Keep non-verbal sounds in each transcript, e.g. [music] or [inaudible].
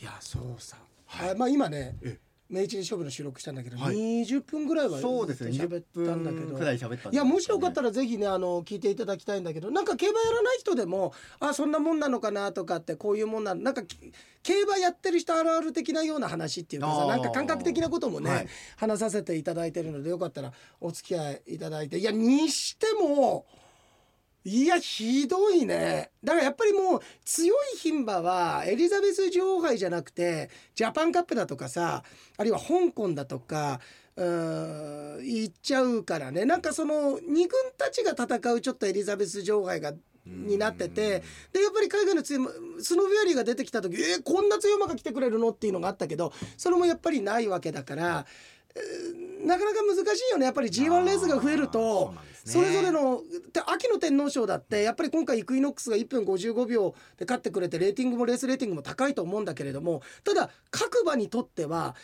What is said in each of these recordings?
いやそうさ、あまあ今ねえ明治勝負の収録したんだけど、はい。20分ぐらいはそうですね。喋ったんだけ20ど。分くらい喋ったいやもしよかったらぜひねあの聞いていただきたいんだけどなんか競馬やらない人でもあそんなもんなのかなとかってこういうもんなのなんかき競馬やってる人あるある的なような話っていうかさなんか感覚的なこともね、はい。話させていただいてるのでよかったらお付き合いいただいて。いやにしてもいやひどいね。だからやっぱりもう強い牝馬はエリザベス女王杯じゃなくてジャパンカップだとかさあるいは香港だとかうーん行っちゃうからね。なんかその2軍たちが戦うちょっとエリザベス女王杯がになっててでやっぱり海外の強い馬スノーフェアリーが出てきた時えー、こんな強い馬が来てくれるの？っていうのがあったけどそれもやっぱりないわけだから。えーなかなか難しいよね。やっぱり G1 レースが増えるとそれぞれので秋の天皇賞だってやっぱり今回イクイノックスが1分55秒で勝ってくれてレーティングもレースレーティングも高いと思うんだけれどもただ各馬にとっては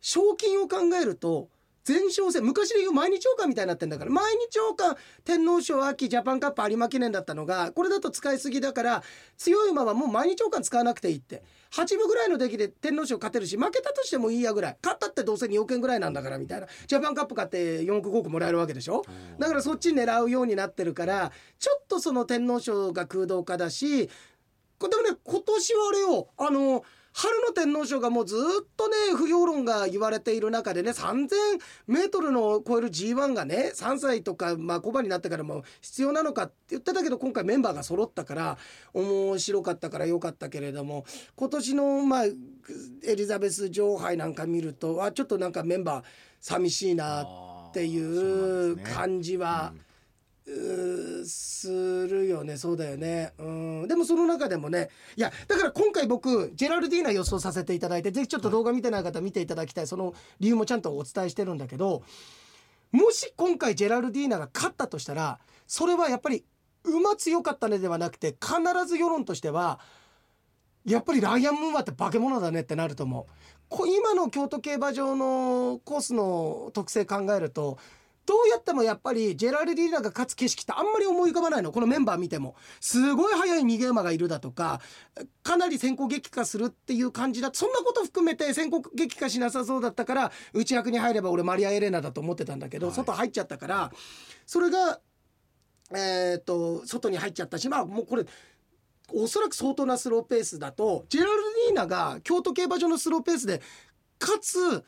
賞金を考えると前哨戦昔でいう毎日王冠みたいになってんだから毎日王冠天皇賞秋ジャパンカップ有馬記念だったのがこれだと使いすぎだから強い馬はもう毎日王冠使わなくていいって8分ぐらいの出来で天皇賞勝てるし負けたとしてもいいやぐらい。勝ったってどうせ2億円ぐらいなんだからみたいな。ジャパンカップ買って4億5億もらえるわけでしょ？だからそっち狙うようになってるからちょっとその天皇賞が空洞化だしこれでもね今年はあれよ。あの春の天皇賞がもうずっとね不評論が言われている中でね3,000メートルの超える G1 がね3歳とかまあ小馬になってからも必要なのかって言ってたけど今回メンバーが揃ったから面白かったから良かったけれども今年のまあエリザベス女王杯なんか見るとあちょっとなんかメンバー寂しいなっていう感じは。するよね。そうだよね。うん。でもその中でもねいやだから今回僕ジェラルディーナ予想させていただいてぜひちょっと動画見てない方見ていただきたいその理由もちゃんとお伝えしてるんだけどもし今回ジェラルディーナが勝ったとしたらそれはやっぱり馬強かったねではなくて必ず世論としてはやっぱりライアン・ムーアって化け物だねってなると思う。こ今の京都競馬場のコースの特性考えるとどうやってもやっぱりジェラルディーナが勝つ景色ってあんまり思い浮かばないの。このメンバー見ても。すごい速い逃げ馬がいるだとかかなり先行激化するっていう感じだそんなこと含めて先行激化しなさそうだったから内役に入れば俺マリア・エレナだと思ってたんだけど、はい。外入っちゃったからそれがえー、と外に入っちゃったしまあもうこれおそらく相当なスローペースだとジェラルディーナが京都競馬場のスローペースで勝つ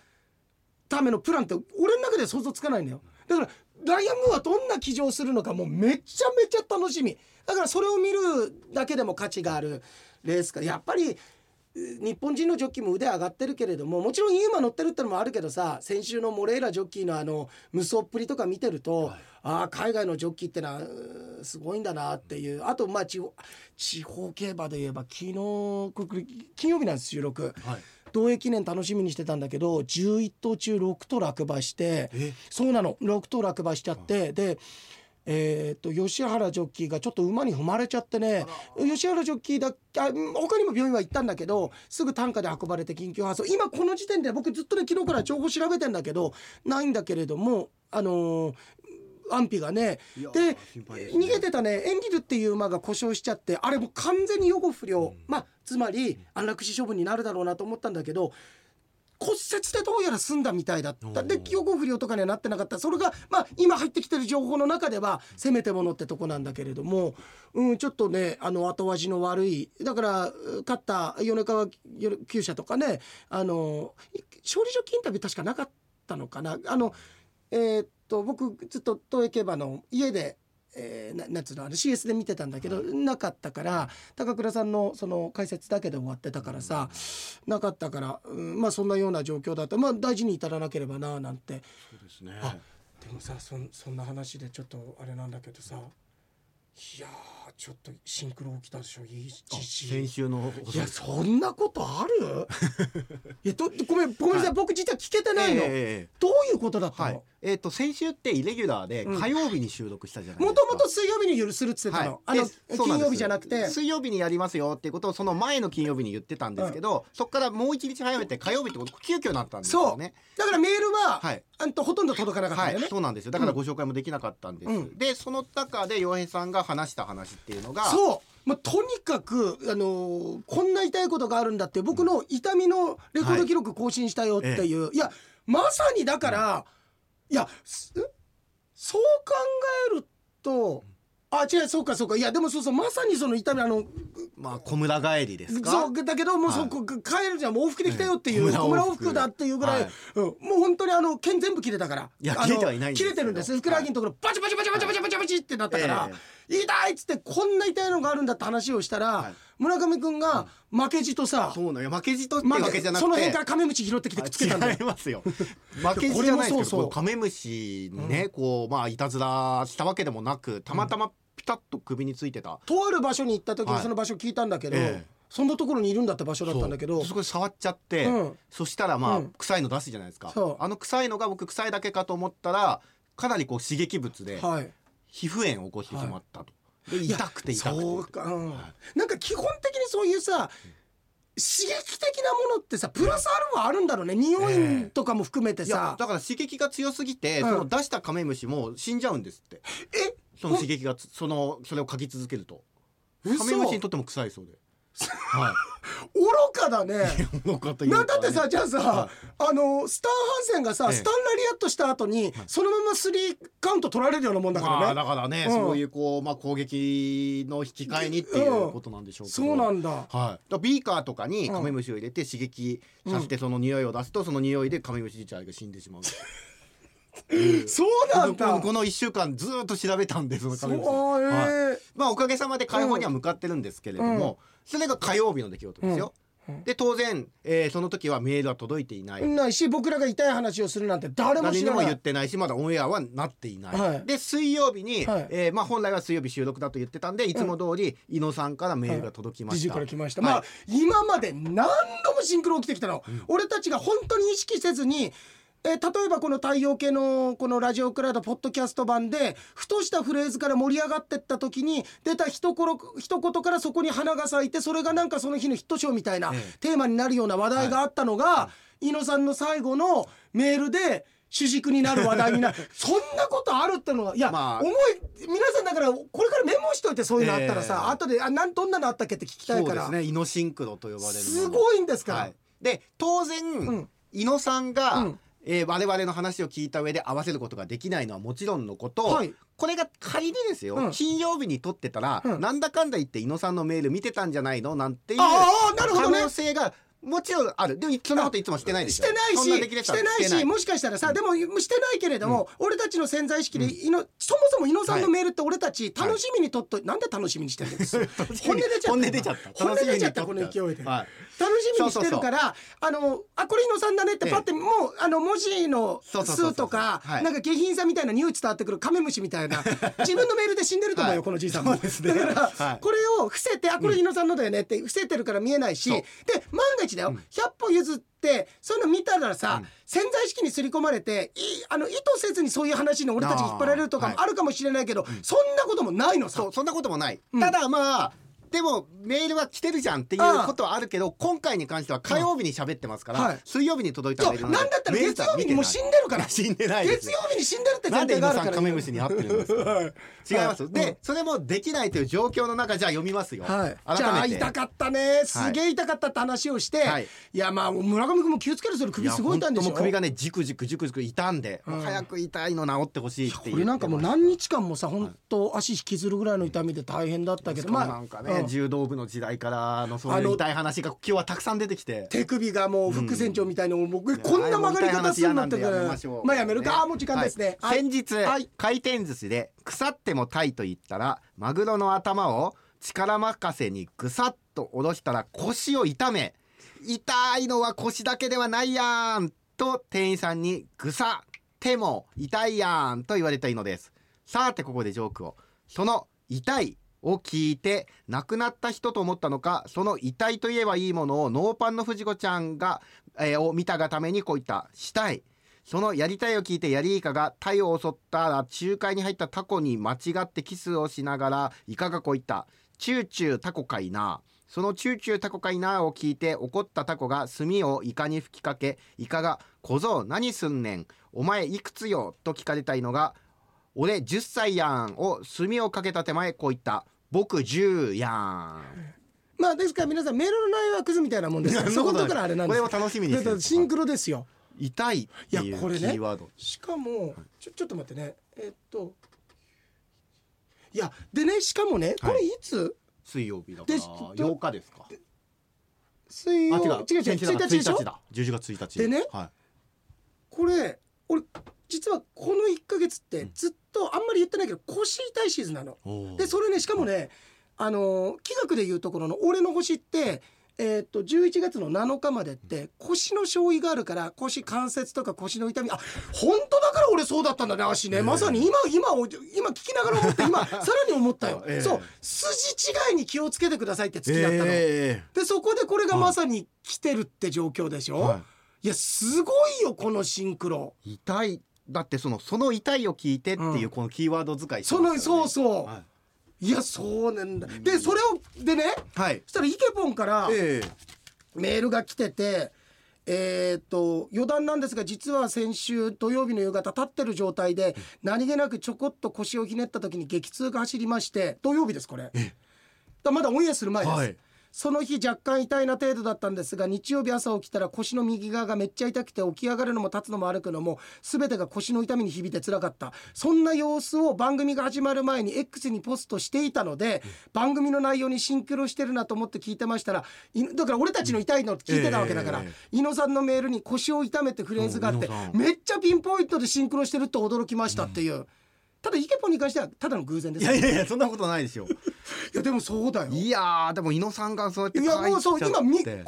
ためのプランって俺の中では想像つかないんだよだからライアン・ムーはどんな騎乗するのかもうめちゃめちゃ楽しみ。だからそれを見るだけでも価値がある。レースか。やっぱりう日本人のジョッキーも腕上がってるけれどももちろんいい馬乗ってるってのもあるけどさ先週のモレーラジョッキーのあの無双っぷりとか見てると、はい。ああ海外のジョッキーってのはすごいんだなっていう。あとまあ地方地方競馬で言えば昨日金曜日なんです収録。はい同栄記念楽しみにしてたんだけど11頭中6頭落馬してえ？そうなの。6頭落馬しちゃってでえーっと吉原ジョッキーがちょっと馬に踏まれちゃってね吉原ジョッキーだあ他にも病院は行ったんだけどすぐ担架で運ばれて緊急搬送。今この時点で僕ずっとね昨日から情報調べてんだけどないんだけれどもあのー安否がね。で逃げてたね。エンリルっていう馬が故障しちゃってあれもう完全に予後不良、まあつまり安楽死処分になるだろうなと思ったんだけど骨折でどうやら済んだみたいだった。でおー。予後不良とかにはなってなかった。それがまあ今入ってきてる情報の中ではせめてものってとこなんだけれども、うん、ちょっとねあの後味の悪い。だからう勝った米川厩舎とかねあの勝利ジョッキインタビュー確かなかったのかな。あのえーっと僕ずっと東映競馬の家で、えーななんつうのあの CS で見てたんだけど、なかったから高倉さんのその解説だけで終わってたからさ、なかったから、うんまあそんなような状況だった。まあ大事に至らなければななんて。そうですね。あでもさそんそんな話でちょっとあれなんだけどさいやーちょっとシンクロ起きたでしょいい先週のいやそんなことある？[laughs] いやどごめんごめんなさい、はい。僕実は聞けてないの、ええええ。どういうことだったはい。の、えっ、と先週ってイレギュラーでうん。火曜日に収録したじゃないですもか。ともと水曜日に許するっつってたの、あの金曜日じゃなくて。水曜日にやりますよっていうことをその前の金曜日に言ってたんですけど、そこからもう一日早めて火曜日ってこと急遽なったんですよね。だからメールは、はい。あんとほとんど届かなかったんはい。そうなんですよ。だからご紹介もできなかったんです、うん。でその中で洋平さんが話した話っていうのがそう。まあ、とにかく、あのーこんな痛いことがあるんだって僕の痛みのレコード記録更新したよっていう、い、やまさにだから、いやすそう考えるとあ違うそうかそうか。いやでもそうそうまさにその痛みあのまあ小村帰りですか？そうだけどもうはい。そこ帰るじゃん。もう往復できたよっていうええ小村往復だっていうぐらい、はい。うん、もう本当にあの剣全部切れたから。いや切れてはいないんですけど切れてるんです。ふくらはぎのところバチバチバチバチバチバチバチってなったから、痛いっつってこんな痛いのがあるんだって話をしたら、はい。村上君が負けじとさ、そうなのよ。負けじとって負わけじゃなくて。その辺からカメムシ拾ってきてくっつけたんだよ。違いますよ。負けじじゃないですけどそうそう。カメムシにね、こう。まあいたずらしたわけでもなくたまたまピタッと首についてた、とある場所に行った時にはい。その場所聞いたんだけど、ええ。そんなところにいるんだって場所だったんだけど。そこで触っちゃって、うん。そしたらまあ、うん。臭いの出すじゃないですか。あの臭いのが僕臭いだけかと思ったらかなりこう刺激物ではい皮膚炎を起こしてしまったと、でい。や痛くて痛くて。そうか、うん。はい。なんか基本的にそういうさ刺激的なものってさプラスアルファあるんだろうね。匂いとかも含めてさ、だから刺激が強すぎて、うん。その出したカメムシも死んじゃうんですって。え？その刺激がつそのそれを嗅ぎ続けると。嘘。カメムシにとっても臭いそうではい。愚かだね。のかというかなんだってさじゃあさ、はあのスターハンセンがさ、ええ。スタンラリアットした後に、そのままスリーカウント取られるようなもんだからね、まあだからね、うん。そういうこうまあ攻撃の引き換えにっていうことなんでしょうけど、そうなんだ。はい、ビーカーとかにカメムシを入れて刺激させてその匂いを出すとその匂いでカメムシ自体が死んでしまう。[laughs] そうなんだ。このこの1週間ずっと調べたんでそのカメムシ。あーえはい。ーまあおかげさまで解放には向かってるんですけれども、うんそれが火曜日の出来事ですよ。うん。で当然、えーその時はメールは届いていない。ないし僕らが痛い話をするなんて誰も知らない。言ってないしまだオンエアはなっていない、はい。で水曜日に、はい。えーまあ、本来は水曜日収録だと言ってたんでい。つも通り伊野さんからメールが届きました、から来ました、はい。まあ今まで何度もシンクロ起きてきたの、俺たちが本当に意識せずにえー例えばこの太陽系のこのラジオクラウドポッドキャスト版でふとしたフレーズから盛り上がってった時に出た一言一言からそこに花が咲いてそれがなんかその日のヒット賞みたいなええ。テーマになるような話題があったのが、伊野さんの最後のメールで主軸になる話題になる。[laughs] そんなことあるってのはいや、まあ。思い皆さんだからこれからメモしといてそういうのあったらさ、ええ。後であなんどんなのあったっけって聞きたいから。そうですね。伊野シンクロと呼ばれるすごいんですから、はい、で当然、ん。伊野さんが、うんえー我々の話を聞いた上で合わせることができないのはもちろんのこと、はい。これが仮にですよ、うん。金曜日に撮ってたら、うん。なんだかんだ言って伊野さんのメール見てたんじゃないの？なんていうああなるほどね。可能性がもちろんある。でもそんなこといつもしてないでしょ。してないししてないしもしかしたらさ、でもしてないけれども、俺たちの潜在意識で、いのそもそも伊野さんのメールって俺たち楽しみにとっと、なんで楽しみにしてるんです [laughs] 本音出ちゃった本音出ちゃった。本音出ちゃった。この勢いで、はい楽しみにしてるからあのあこれ伊野さんだねってパッて、もうあの文字の数とかはい。なんか下品さみたいな匂い伝わってくるカメムシみたいな [laughs] 自分のメールで死んでると思うよ、はい。このじいさんも、そうですね。だから、はい。これを伏せてあこれ伊野さんのだよねって伏せてるから見えないしで万が一だよ、100歩譲ってそういうの見たらさ、うん。潜在意識に刷り込まれていあの意図せずにそういう話に俺たち引っ張られるとかもあるかもしれないけど、そんなこともないのさ。そんなこともない、うん。ただまあでもメールは来てるじゃんっていうことはあるけど今回に関しては火曜日に喋ってますから、はい。水曜日に届いたメールなんだったら月曜日にもう死んでるから。[laughs] 死んでない月曜日に死んでるって前提があるから。んカメムシに会ってるんですか。はい。違います、はいで、それもできないという状況の中じゃあ読みますよ、はい、じゃあ痛かったね。すげえ痛かったって話をして、はい。い、やまあ村上君も気をつけるそれ首すごい痛いんでしょ。首がねじくじくじくじく痛んで、うん。早く痛いの治ってほしいっていう。これなんかもう何日間もさ本当足引きずるぐらいの痛みで大変だったけどしかもなんか柔道部の時代からのそういう痛い話が今日はたくさん出てきて。手首がもう副船長みたいにもう。僕こんな曲がり方するんでやめましょうまあやめるか、あもう時間ですね、はい。先日、はい。回転寿司で腐ってもタイと言ったらマグロの頭を力任せにぐさっと下ろしたら腰を痛め痛いのは腰だけではないやんと店員さんにぐさっても痛いやんと言われたいのです。さてここでジョークを。その痛いを聞いて亡くなった人と思ったのかその痛いと言えばいいものをノーパンの藤子ちゃんが、えーを見たがためにこう言った「したい」そのやりたいを聞いてヤリイカがタイを襲ったら仲介に入ったタコに間違ってキスをしながらイカがこう言った「チューチュータコかいな」そのチューチュータコかいなを聞いて怒ったタコが炭をイカに吹きかけイカが「小僧何すんねん。お前いくつよ?」と聞かれたいのが「俺10歳やん」を炭をかけた手前こう言った「僕10やん。まあですから皆さんメールの内容はクズみたいなもんですから [laughs] そこのところあれなんです。これを楽しみにしてるシンクロですよ。痛いっていういやこれねキーワード。しかもちょちょっと待ってね。えっといやでねしかもねこれいつ、水曜日だかでら8日ですか。水曜あ違う。違う違う先週だ。から1日でしょ？1日だ。11月1日。でねはい。これ俺実はこの1か月ってずっとあんまり言ってないけど腰痛いシーズンなの。でそれねしかもねあの気学でいうところの俺の星ってえーっと11月の7日までって腰の衝撃があるから腰関節とか腰の痛みあ本当だから俺そうだったんだね足ね、ええ。まさに今今今聞きながら思って今 [laughs] さらに思ったよ、ええ。そう。筋違いに気をつけてくださいって月だったの、えでそこでこれがまさに来てるって状況でしょ、、ーはい。やすごいよこのシンクロ。い痛いだってそのその痛いを聞いてっていうこのキーワード使いしてそのそうそう、はい。い、やそうなんだ。でそれをでねはい。そしたらイケポンからえメールが来ててえーっと余談なんですが実は先週土曜日の夕方立ってる状態で何気なくちょこっと腰をひねった時に激痛が走りまして土曜日ですこれ。だまだオンエアする前です、はいその日若干痛いな程度だったんですが日曜日朝起きたら腰の右側がめっちゃ痛くて起き上がるのも立つのも歩くのも全てが腰の痛みに響いて辛かった。そんな様子を番組が始まる前に X にポストしていたので、番組の内容にシンクロしてるなと思って聞いてましたらいだから俺たちの痛いの聞いてたわけだから、え伊野さんのメールに腰を痛めってフレーズがあってめっちゃピンポイントでシンクロしてるって驚きましたっていう、ただイケポンに関してはただの偶然です。いやいやいやそんなことないですよ。[laughs] いやでもそうだよ。いやーでも伊野さんがそうやっていやもうそう今み国民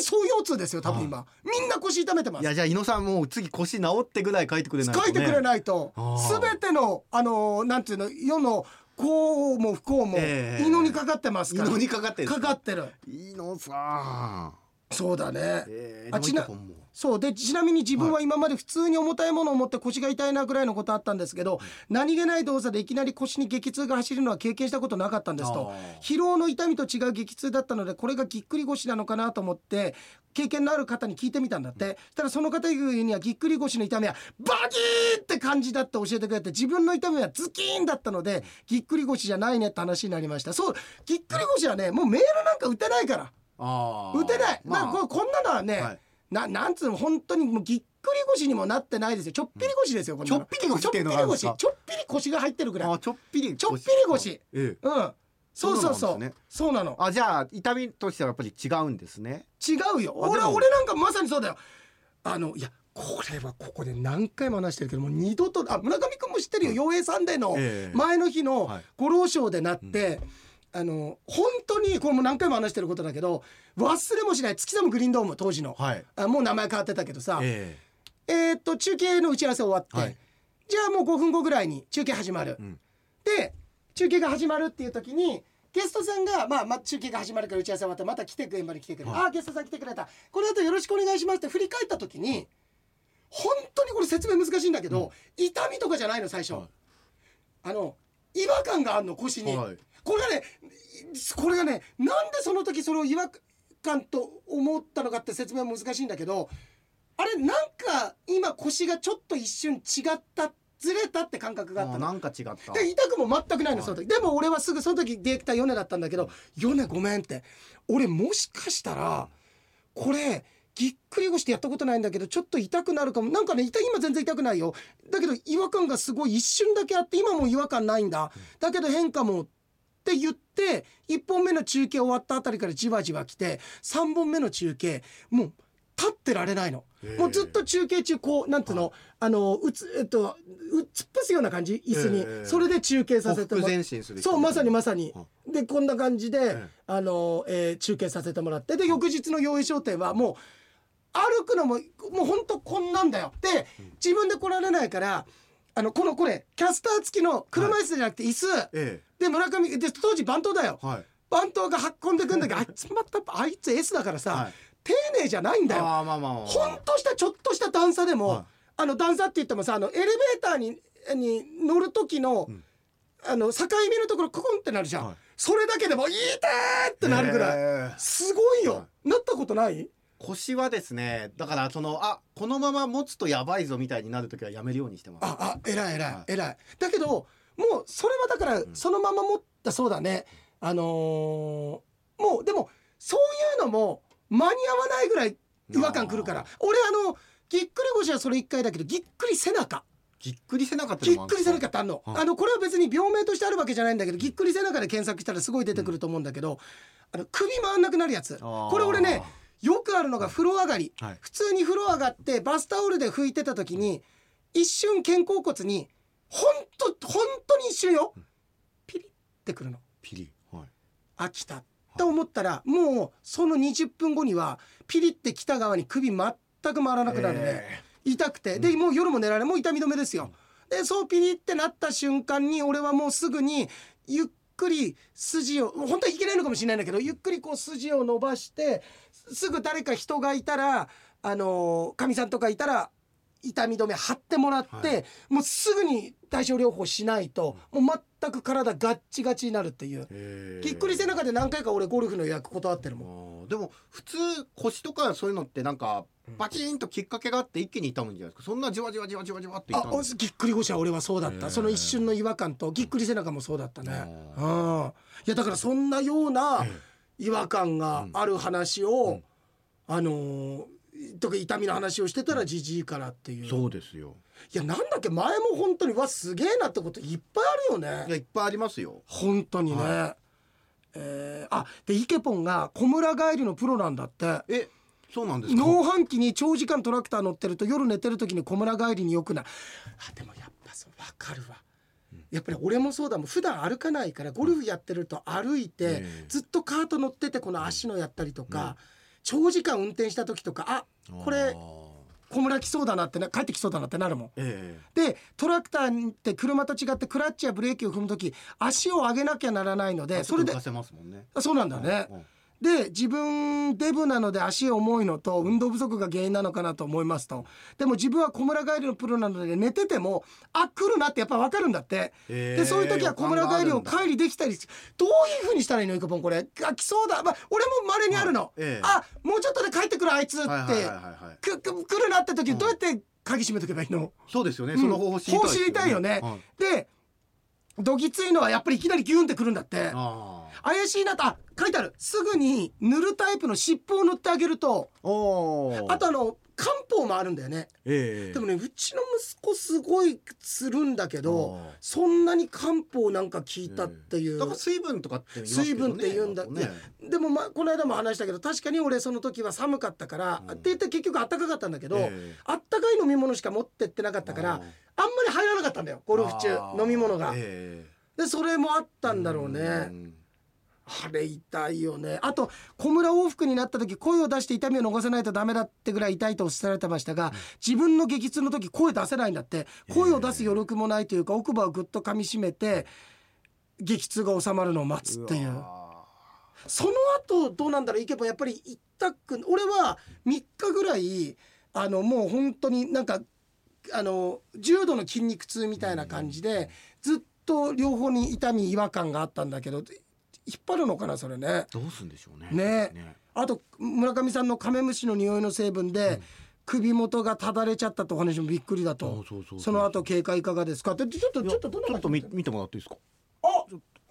総腰痛ですよ多分今。みんな腰痛めてます。いやじゃあ伊野さんもう次腰治ってぐらい書いてくれないと、ね、書いてくれないと。全てのあのーなんていうの世の幸も不幸もええ。祈にかかってますから。伊野にかかってるか？かってる。伊野さんそうだね。えー、あちなそう。でちなみに自分は今まで普通に重たいものを持って腰が痛いなぐらいのことあったんですけど何気ない動作でいきなり腰に激痛が走るのは経験したことなかったんですと。疲労の痛みと違う激痛だったのでこれがぎっくり腰なのかなと思って経験のある方に聞いてみたんだって、ただその方にはぎっくり腰の痛みはバキーって感じだって教えてくれて自分の痛みはズキーンだったのでぎっくり腰じゃないねって話になりました。そうぎっくり腰はねもうメールなんか打てないから打てない、まあ。ここんなのはね、はい。ななんつうの本当にもうぎっくり腰にもなってないですよ。ちょっぴり腰ですよ、こんちょっぴり腰ちょっぴり腰。ちょっぴり腰が入ってるぐらい。あちょっぴりちょっぴり腰。ええ。うん。そうそうそう。そうなんですね。そうなの。あじゃあ痛みとしてはやっぱり違うんですね。違うよ。俺俺なんかまさにそうだよ。あのいやこれはここで何回も話してるけどもう二度とあ村上君も知ってるよ「陽平サンデー」のええ。前の日のはい。五郎賞でなって、あの本当にこれも何回も話してることだけど忘れもしない月寒グリーンドーム当時の、はい。あもう名前変わってたけどさ、ええ。ーっと中継の打ち合わせ終わって、はい。じゃあもう5分後ぐらいに中継始まる、うん。で中継が始まるっていう時にゲストさんが、まあ、まあ中継が始まるから打ち合わせ終わってまた来て現場に来てくれ。る、はい。ああゲストさん来てくれた。この後よろしくお願いしますって振り返った時に本当にこれ説明難しいんだけど、痛みとかじゃないの最初、はい。あの違和感があるの腰に、はいこれがねこれがねなんでその時それを違和感と思ったのかって説明は難しいんだけどあれなんか今腰がちょっと一瞬違ったずれたって感覚があったの。あなんか違った。で痛くも全くないのはいその時、でも俺はすぐその時ディレクターヨネだったんだけど「ヨネごめん」って。俺もしかしたらこれぎっくり腰ってやったことないんだけどちょっと痛くなるかも。なんかね痛い今全然痛くないよ。だけど違和感がすごい一瞬だけあって今もう違和感ないんだ。だけど変化もって言って1本目の中継終わったあたりからじわじわ来て3本目の中継もう立ってられないの。もうずっと中継中こうなんていうの、はい。あのうつえっとう突っ伏すような感じ？椅子に、それで中継させてもら前進するそうまさにまさに。はでこんな感じで、ええ。あの、えー中継させてもらって。で翌日の洋映商店はもう歩くのももうほんとこんなんだよ。で自分で来られないからあのこのこれキャスター付きの車椅子じゃなくて椅子、えで村上で当時番頭だよ。えはい。番頭が運んでくんだけどあいつまたあいつ S だからさ、はい。丁寧じゃないんだよ。あーまあまあまあほんとしたちょっとした段差でも、はい。あの段差って言ってもさあのエレベーターにに乗る時の、ん。あの境目のところクコンってなるじゃん、はい。それだけでも「いいてー!」ってなるぐらい、ええ。すごいよ、はなったことない？腰はですねだからそのあこのまま持つとやばいぞみたいになる時はやめるようにしてます。ああ偉い偉い、はい。偉い。だけどもうそれはだからそのまま持ったそうだね。あのーもうでもそういうのも間に合わないぐらい違和感くるから。俺あのぎっくり腰はそれ1回だけどぎっくり背中。ぎっくり背中ってぎっくり背中ってあんの、はい。あのこれは別に病名としてあるわけじゃないんだけどぎっくり背中で検索したらすごい出てくると思うんだけど、あの首回んなくなるやつ。これ俺ねよくあるのが風呂上がり、はい。普通に風呂上がってバスタオルで拭いてた時に一瞬肩甲骨にほんと本当に一瞬よ。ピリってくるの。ピリはい。あ来た。と思ったらもうその20分後にはピリって来た側に首全く回らなくなるね、え痛くて。でもう夜も寝られもう痛み止めですよ。でそうピリってなった瞬間に俺はもうすぐにゆっくり筋を本当はいけないのかもしれないんだけどゆっくりこう筋を伸ばしてすぐ誰か人がいたらあのかみさんとかいたら痛み止め貼ってもらって、はい。もうすぐに対症療法しないともう全く体ガッチガチになるっていう。えぎっくり背中で何回か俺ゴルフの予約断ってるもん。でも普通腰とかそういうのってなんかうん。バチンときっかけがあって一気に痛むんじゃないですか？そんなじわじわじわじわじわって痛あぎっくり腰は俺はそうだった、その一瞬の違和感とぎっくり背中もそうだったね。あうん。いやだからそんなようなえ違和感がある話を、うん。あのーとか痛みの話をしてたらじじいからっていう。そうですよ。いやなんだっけ前も本当にわすげえなってこといっぱいあるよね。いやいっぱいありますよ。本当にね、はえーあでイケポンが小村帰りのプロなんだって。えそうなんですか？農飯期に長時間トラクター乗ってると夜寝てる時に小村帰りによくなあでもやっぱそう分かるわ、やっぱり俺もそうだもん。普段歩かないからゴルフやってると歩いて、ええ。ずっとカート乗っててこの足のやったりとか、長時間運転した時とかあこれ小村来そうだなってな帰ってきそうだなってなるもん。えでトラクターって車と違ってクラッチやブレーキを踏む時足を上げなきゃならないのえでそれで浮かせますもんね。そうなんだね。うんで自分デブなので足重いのと運動不足が原因なのかなと思いますと。でも自分は小村帰りのプロなので寝ててもあ来るなってやっぱ分かるんだって。えでそういう時は小村帰りを帰りできたりどういう風にしたらいいのイカポンこれ。あ来そうだ、まあ、俺も稀にあるの、はい。ええ。あもうちょっとで帰ってくるあいつって、来るなって時うん。どうやって鍵閉めとけばいいの、そうですよね、うん。その方法知りたいです方知りたいよね。はい。でどぎついのはやっぱりいきなりギュンってくるんだって。あ怪しいなとあ書いてある。すぐに塗るタイプの湿布を塗ってあげると。あとあの漢方もあるんだよね。ええ。でもねうちの息子すごいするんだけどそんなに漢方なんか効いたっていう、だから水分とかってね水分って言うんだ。あとねでもまあこの間も話したけど確かに俺その時は寒かったから、うん。って言って結局あったかかったんだけど、ええ。あったかい飲み物しか持ってってなかったからあんまり入らなかったんだよ。ゴルフ中飲み物が。えでそれもあったえんだろうね。んあれ痛いよね。あと小村往復になった時声を出して痛みを逃さないとダメだってぐらい痛いとおっしゃられてましたが、自分の激痛の時声出せないんだって。声を出す余力もないというか奥歯をぐっと噛みしめて激痛が収まるのを待つっていう。わその後どうなんだろう。いけばやっぱり痛く俺は3日ぐらいあのもう本当になんかあの重度の筋肉痛みたいな感じでずっと両方に痛み違和感があったんだけど引っ張るのかなそれね。ーどうすんでしょうねね。あと村上さんのカメムシの匂いの成分で、首元がただれちゃったってお話もびっくりだあとその後経過いかがですかってちょっとちょっとどん。なちょっと見見てもらっていいですかあ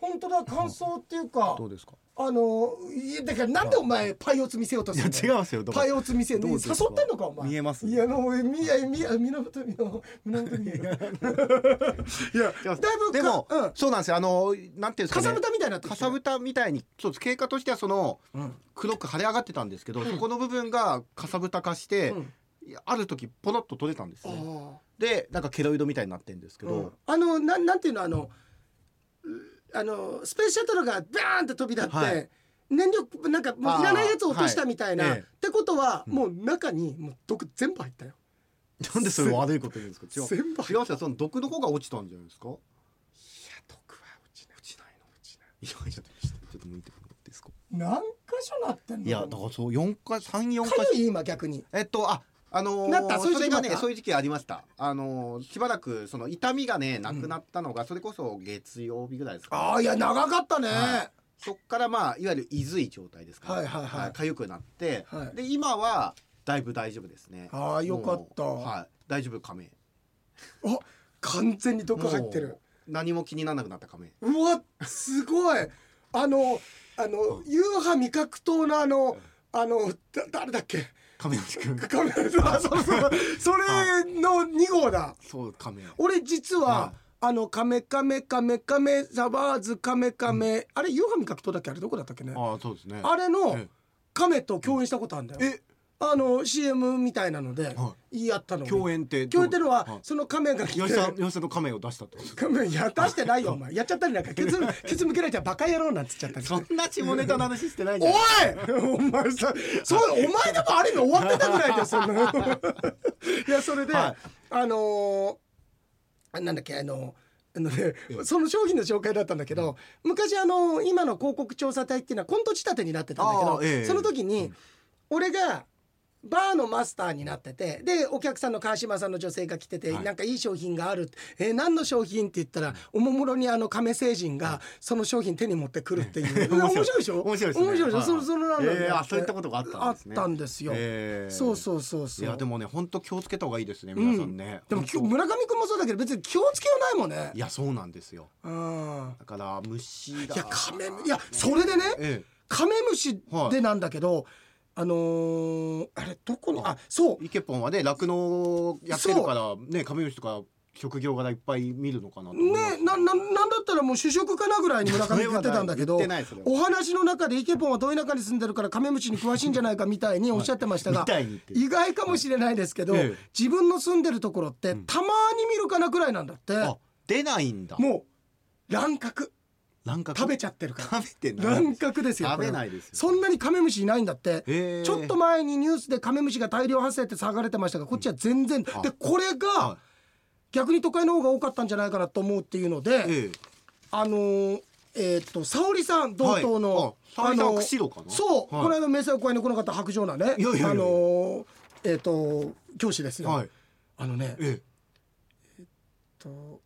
本当だ感想っていうかどうですか？あのいやだからなんでお前パイオツ見せようとするの？いや違いますよ。だからパイオツ見せよう？どうですか？誘ってんのかお前？見えます？いやもうみやみや源みの源みやいやだいぶでも、うんそうなんですよあのなんていうんですかねかさぶたみたいになってきてるかさぶたみたいにそうです経過としてはそのうん黒く腫れ上がってたんですけど、うんそこの部分がかさぶた化して、うんいやある時ポロッと取れたんですねあでなんかケロイドみたいになってるんですけーど、あのなんなんていうのあのうあのスペースシャトルがバーンって飛び立って、はい。燃料なんかもういらないやつを落としたみたいな、はい。ええってことは、うん。もう中にもう毒全部入ったよ。なんでそれ悪いこと言うんですか？違う。全部違いますよその毒の方が落ちたんじゃないですか？いや毒は落ちない。落ちないの落ちないいやちょっとちょっと向いてもらっていいですか？何箇所なってんの？いやだからそう四回三四か回今逆に。えっとああのーなった？そういうそれが時期なったねそういう時期ありました。あのーしばらくその痛みがねなくなったのが、それこそ月曜日ぐらいですか、ああいや長かったね、はそっからまあいわゆるいずい状態ですかはいはいはい。痒くなって、はい。で今はだいぶ大丈夫ですね。ああよかった、はい。大丈夫仮名あ完全に毒入ってる。何も気にならなくなった仮名うわすごい。あのあの夕飯味覚糖のあのあのだ誰だっけ？亀梨君。カメラあそうそう。[laughs] それの2号だ。そう亀俺実は、はあのカメカメカメカメザバーズカメカメ、あれ夕飯味覚糖だっけ？あれどこだったっけね？ああそうですね。あれのえ。亀と共演したことあるんだよ、えあの CM みたいなのではやったの共演って共演ってのは、はい。その亀が来て吉さん吉さんの亀を出したってこと？ですか亀や出してないよお前。やっちゃったりなんか [laughs] ケツケツ向けられちゃバカ野郎なんつっちゃったり。してそんな下ネタの話してないじおゃん。い！お前さそうお前でもあれが終わってたぐらいだよそんな。[laughs] いやそれで、はい。あのーなんだっけあのあのね、その商品の紹介だったんだけど、昔あの今の広告調査隊っていうのはコント仕立てになってたんだけど、その時に、俺がバーのマスターになっててでお客さんの川島さんの女性が来てて、はい。なんかいい商品がある「えー何の商品?」って言ったら、おもむろにあの亀星人がその商品手に持ってくるっていう、[laughs] 面白い。でしょ？面白いですね。面白いでしょ、はい。そそのなんだえーあそういったことがあったんですね。あったんですよ、えー。そうそうそういそう。やでもね本当気をつけた方がいいですね皆さんね、でも本当。き村上君もそうだけど別に気をつけようないもんね。いやそうなんですよ。うん。だから虫だ。いやカメムいやそれでねえカメムシでなんだけど、あのーあれどこにあそう。えイケポンはね酪農やってるからねカメムシとか職業柄いっぱい見るのかなねなななんだったらもう主食かなぐらいに村上君言ってたんだけどお話の中でイケポンはど田舎に住んでるからカメムシに詳しいんじゃないかみたいにおっしゃってましたがみたい意外かもしれないですけど、ええ。自分の住んでるところってたまに見るかなぐらいなんだって、あ出ないんだ。もう乱獲乱獲食べちゃってるから。食べてない。乱獲ですよ食べないですよ。そんなにカメムシいないんだって、へー。ちょっと前にニュースでカメムシが大量発生って騒がれてましたがこっちは全然、あ。でこれがは逆に都会の方が多かったんじゃないかなと思うっていうので、あのーえーっと沙織さん同等の、はい。あのーそう、はい。この間明細公園に来なかった白状なねあのーえーっと教師ですよ、はい。あのねえと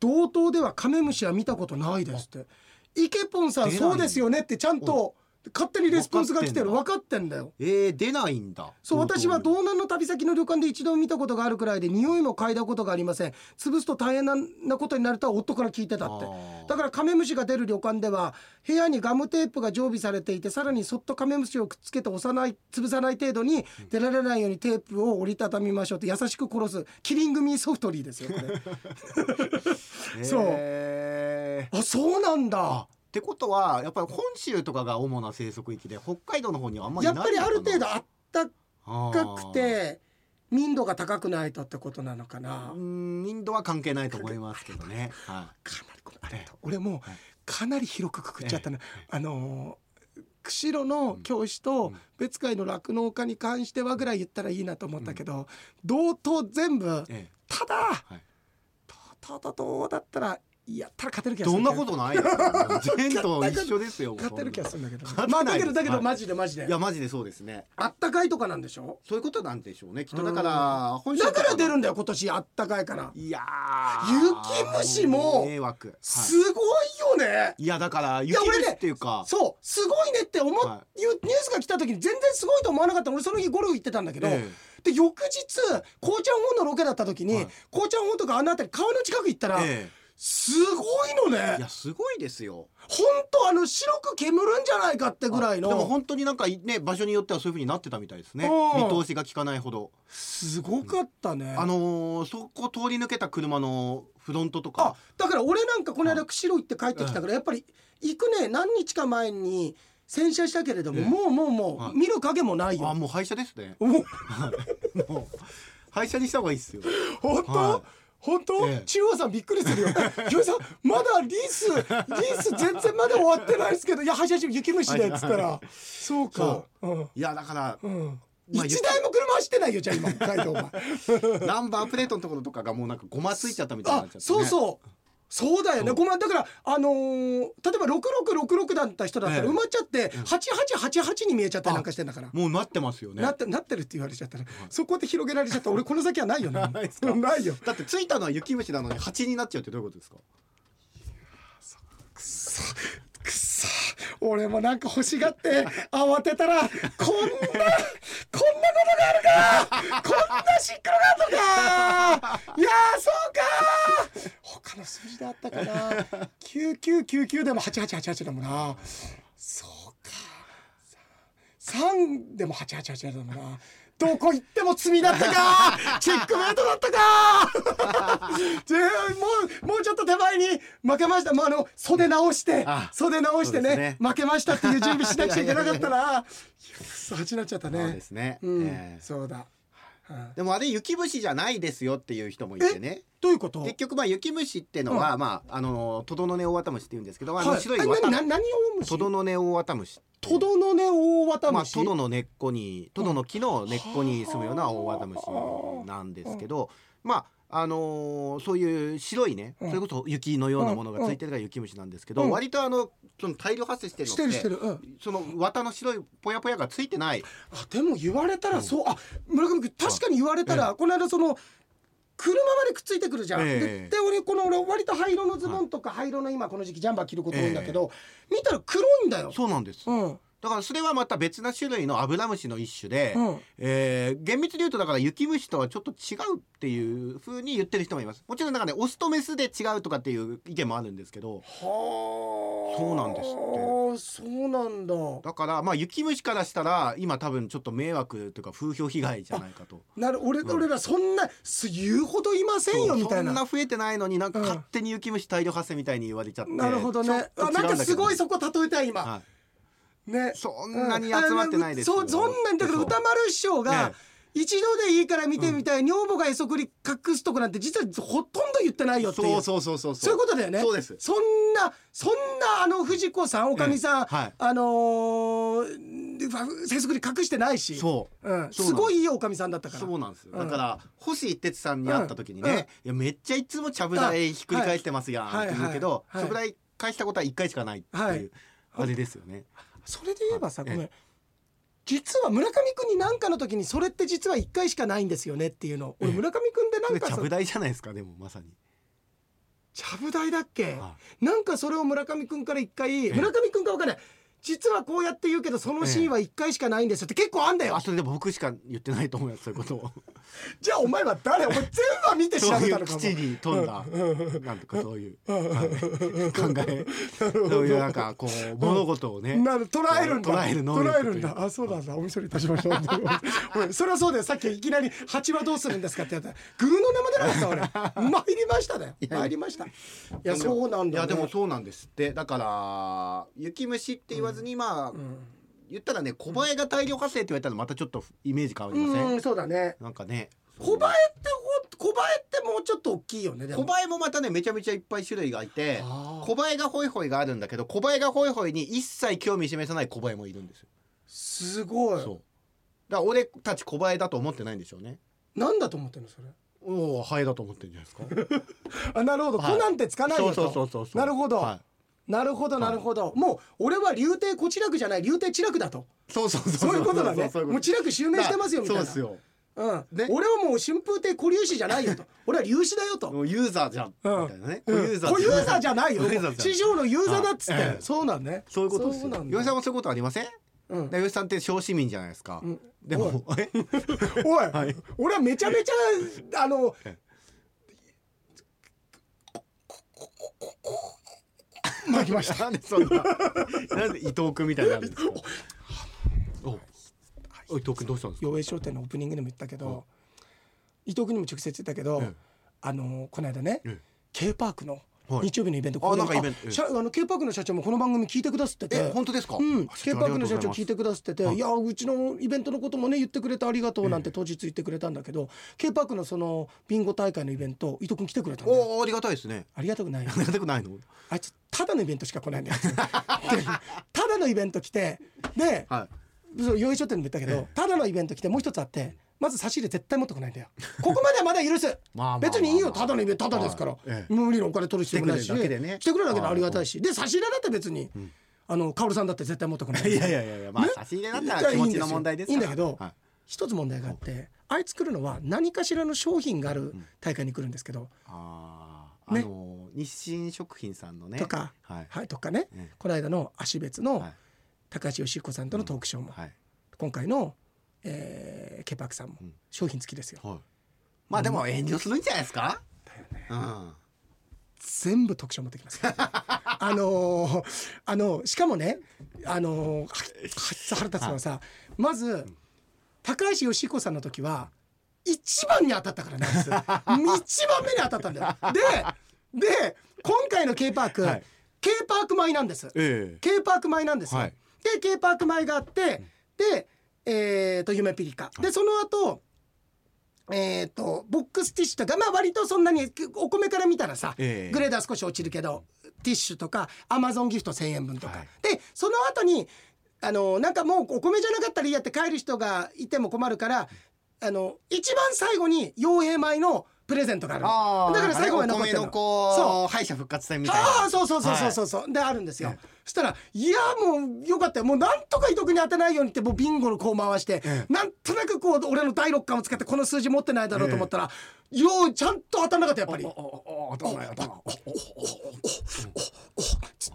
同等ではカメムシは見たことないですって。イケポンさんそうですよねってちゃんと勝手にレスポンスが来てる分分かってんだよ。ええー出ないんだ。そう私は道南の旅先の旅館で一度見たことがあるくらいで匂いも嗅いだことがありません。潰すと大変ななことになるとは夫から聞いてたって。だからカメムシが出る旅館では部屋にガムテープが常備されていてさらにそっとカメムシをくっつけて押さない潰さない程度に出られないようにテープを折りたたみましょうって優しく殺すキリングミーソフトリーですよこれ。[laughs] そう。あそうなんだ。あってことはやっぱり本州とかが主な生息域で北海道の方にはあんまりないやっぱりある程度ああったかくて民度が高くないとってことなのかな。うーんインドは関係ないと思いますけどね。はかなりこれありがとう俺もはいかなり広くくくっちゃったの、あのー釧路の教師と別会の酪農家に関してはぐらい言ったらいいなと思ったけど、同等全部い。え。ただ、はい。ととどうだったらやったら勝てる気え、がする。そんなことないよ。[laughs] 全と一緒ですよ。勝てる気がするんだけど。まあだけどだけどはい。マジでマジで。いやマジでそうですね。あったかいとかなんでしょ？そういうことなんでしょうね。きっと。だから本州だから出るんだ。だよ今年あったかいから。いや雪虫も迷惑。はい。すごいよね。いやだから雪や俺ね虫っていうか。そうすごいねって思っ、はい。うニュースが来た時に全然すごいと思わなかった俺その日ゴルフ行ってたんだけど、えで翌日こうちゃん本のロケだった時に、はい。こうちゃん本とかあの辺り川の近く行ったら、えすごいのね。えいやすごいですよ。本当あの白く煙るんじゃないかってぐらいの。でも本当になんかね場所によってはそういう風になってたみたいですね。うん。見通しが効かないほど。すごかったね、あのーそこ通り抜けた車のフロントとあか。だから俺なんかこの間釧路行って帰ってきたからやっぱり行くね何日か前に洗車したけれども、ええもうもうもはい。う見る影もないよ、あもう廃車ですね。[laughs] もう廃車にした方がいいですよ。本当、はい本当、ええ。中央さんびっくりするよ。ひさんまだリスリス全然まだ終わってないですけどいやはしゃし雪虫でっつったら。そうか。う。ん。いやだからうん。まあ一台も車走ってないよじゃあ今北海道は。[laughs] ナンバープレートのところとかがもうなんかごまついちゃったみたいになあっちゃって、ね。そうそう。そうだよね。ごめんだからあのー例えば6666だった人だったらええ。埋まっちゃって8888に見えちゃったりなんかしてんだから。もうなってますよね。なってなってるって言われちゃったら、そこで広げられちゃった俺この先はないよね。ないよ。だってついたのは雪虫なのに蜂になっちゃうってどういうことですか？くそくそ。俺もなんか欲しがって慌てたらこんなこんなことがあるかこんなシックロがあるのか。いやそうか他の数字であったかな。9999でも8888だもな。そうか3でも8888だもな。どこ行っても罪だったか。[laughs] チェックメイトだったか。[laughs] ぜもうもうちょっと手前に負けました。もうあの袖直してあ袖直してねね。負けましたっていう準備しなくちゃいけなかったな [laughs] そうになっちゃったね。そうですね、うん、ええ。そうだ、うんでもあれ雪虫じゃないですよっていう人もいてね。どういうこと？結局まあ雪虫ってのは、まああのトドノネオオワタムシって言うんですけど、あのはい。白い綿あなな何を虫トドノネオオワタムシトドのね大綿まあ、虫、トドの根っこにトドの木の根っこに住むような大ワタムシなんですけどまああのーそういう白いね、うん。それこそ雪のようなものがついてるから雪虫なんですけど、うん。割とあのその大量発生してるのってしてるしてる、うん、その綿の白いぽやぽやがついてない。あでも言われたらそう、あ村上君確かに言われたら、えこの間その車までくっついてくるじゃん、ええ。でで俺この俺割と灰色のズボンとか灰色の今この時期ジャンバー着ること多いんだけど、見たら黒いんだよ。そうなんです、うんだからそれはまた別な種類のアブラムシの一種で、うん。えー厳密に言うとだから雪虫とはちょっと違うっていうふうに言ってる人もいます。もちろんなんかねオスとメスで違うとかっていう意見もあるんですけど。はあ。そうなんですって。そうなんだだからまあ雪虫からしたら今多分ちょっと迷惑というか風評被害じゃないかと。なる俺,、うん。俺らそんなす言うほどいませんよみたいな。そんな増えてないのになんかうん勝手に雪虫大量発生みたいに言われちゃって、なるほどね。あなんかすごいそこ例えたい今、はいね。そんなに集まってないですよ、そうそんなにだから歌丸師匠がね一度でいいから見てみたい、女房がへそくり隠すとこなんて実はほとんど言ってないよっていう。そうそうそうそうそう。いうことだよね。そうです。そんなそんなあの藤子さんおかみさん、ええ。はい。あのー、へそくり隠してないし、そう。うす。ごいいいおかみさんだったから。そうなんですよ、うん。だから星一徹さんに会った時にね、うん。いやめっちゃいつもちゃぶ台ひっくり返してますやんはいって言うけど、ちゃぶ台返したことは一回しかないっていう、はい。あれですよね。それで言えばさええごめん。実は村上君に何かの時にそれって実は1回しかないんですよねっていうの。俺ええ。村上君でなんかさぶ台じゃないですかでもまさに。ちゃぶ台だっけ？はなんかそれを村上君から一回え村上君か分かんない実はこうやって言うけどそのシーンは一回しかないんですよって結構あんだよ。あそれでも僕しか言ってないと思うよそういうこと。を。じゃあお前は誰？お前全部は見て調そういべたのかも。う基地に富んだうん。なんとかそういう考え。そういうなんかこう物事をね。なる捉えるんだ。捉える能力捉えるんだ。あそうなんだお見それいたしましょう。[laughs] ん。それはそうだよ。さっきいきなり「蜂はどうするんですか?」ってやったらグーの名前出なかった俺。[laughs] 参りましただよ参りました。いやそうなんだ、ね、いやでもそうなんですって。だから雪虫って言わずにまあ、うん。言ったらね小バエが大量発生って言われたらまたちょっとイメージ変わりません、うん。そうだね。なんかね。小バエってほ小バエってもうちょっと大きいよね小バエもまたねめちゃめちゃいっぱい種類がいて小バエがホイホイがあるんだけど小バエがホイホイに一切興味示さない小バエもいるんですよ。すごい。そう。だから俺たち小バエだと思ってないんでしょうね。なんだと思ってんのそれ？おおハエだと思ってるんじゃないですか？[laughs] あなるほど、はい。コナンってつかないよとそうそうそうそうなるほど、はなるほどなるほど、もう俺は竜亭こちらくじゃない竜亭知楽だと。い、そうそうそう。そういうことだね。そういうこともう知楽襲名してますよみたいな。そうですよ。うん。ね。俺はもう春風亭小粒子じゃないよと。[laughs] 俺は粒子だよと。もうユーザーじゃん、うん。みたいなね。うん。小ユーザー小ユーザーじゃないよ。小ユーザーじゃん。師匠のユーザーだっつって、はい。ええ。そうなんね。そういうことですよ。吉さんもそういうことありません？うん。吉さんって小市民じゃないですか、うん。でもえ？おい、はい。俺はめちゃめちゃあのえまきました。[laughs] なんでそんななんで伊藤君みたいになるんですか？[laughs] おお伊藤君どうしたんですか？洋栄商店のオープニングでも言ったけど、伊藤君にも直接言ったけど、ええ。あのこの間ね、ええ。K パークのはい日曜日のイベント、あここで。なんあの K パークの社長もこの番組聞いてくださってて。え本当ですか？うん、あ K パークの社長聞いてくくださってて、はいい、やうちのイベントのこともね言ってくれてありがとうなんて当日言ってくれたんだけど、K パークのそのビンゴ大会のイベント伊藤君来てくれたんおおありがたいですね。ありがたくないよありがたくないの？あいつただのイベントしか来ないんだよ。[laughs] でただのイベント来てではい。そう用意書店でも言ったけど、ただのイベント来てもう一つあってまず差し入れ絶対持ってこないんだよここまではまだ許す。別にいいよただのイベントただですから、はいええ無理にお金取る必要もないし。来てくれるだけでね。来てくれるだけでありがたいし。で差し入れだって別に、ん。あの薫さんだって絶対持ってこない。いやいやいやいやまあ差し入れだったら気持ちの問題ですいいんだけどはい。一つ問題があってあいつ来るのは何かしらの商品がある大会に来るんですけど、あーあねの日清食品さんのね。とか、はい。はい、とかね、ええ。この間の芦別のはい。高橋義彦さんとのトークショーも、はい。今回の、えー、ケパークさんもうん。商品付きですよ、はい。まあでも遠慮するんじゃないですか？うん。全部特徴持ってきます。よ [laughs] あのーあのしかもねあのーはは腹立つのはさまず高橋義彦さんの時は一番に当たったからね [laughs] 一番目に当たったんだよ。でで今回の K パーク、はい。K パーク米なんです。え K パーク米なんですよ、はい。で K パーク米があってでえー、とゆめぴりか。でその後えー、とボックスティッシュとかまあ割とそんなにお米から見たらさ、ええ。グレードは少し落ちるけどティッシュとかアマゾンギフト1,000円分とか、はい。でその後にあのなんかもうお米じゃなかったらいいやって帰る人がいても困るからあの一番最後に傭兵米のプレゼントがあるだから最後まで残ってるの。そう。敗者復活戦みたいな。そうそうそうそうそう。そう、であるんですよ、したらいやもうよかった。よもうなんとか伊藤君に当てないようにってもうビンゴのこう回して、えなんとなくこう俺の第六感を使ってこの数字持ってないだろうと思ったら、ようちゃんと当たんなかったやっぱり。お。おお当たらない当たらないつ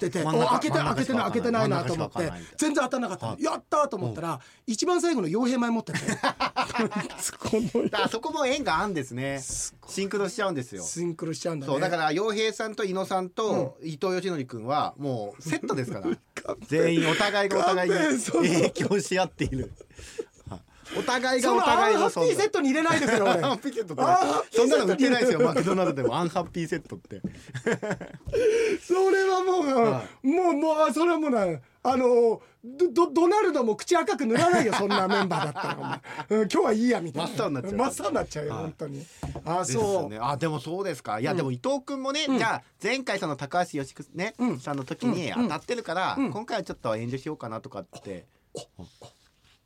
ってて、開けて開けてない開けてないなと思って全然当たんなかった。やったーと思ったら一番最後の傭兵米持ってて。こ [laughs] のだからそこも縁があんですね。シンクロしちゃうんですよ。シンクロしちゃうんだね。そうだから洋平さんと伊野さんと伊藤義則君はもうセットですから。全員お互いがお互いに影響し合っているはいお互いがおそのアンハッピーセットに入れないでくれ俺。アンハッピーセットそんなの売ってないですよマクドナルドでもアンハッピーセットって。それはもう、はもうもうあそれはもうなあのドドドナルドも口赤く塗らないよそんなメンバーだったらうん、今日はいいやみたいな。真っ青になっちゃう。真っ青になっちゃうよ、はい。本当に。あですそう、ねあでもそうですか。いや、でも伊藤君もね、ん。じゃあ前回その高橋義久ね、うん。さんの時にうん当たってるから、うん。今回はちょっと遠慮しようかなとかって、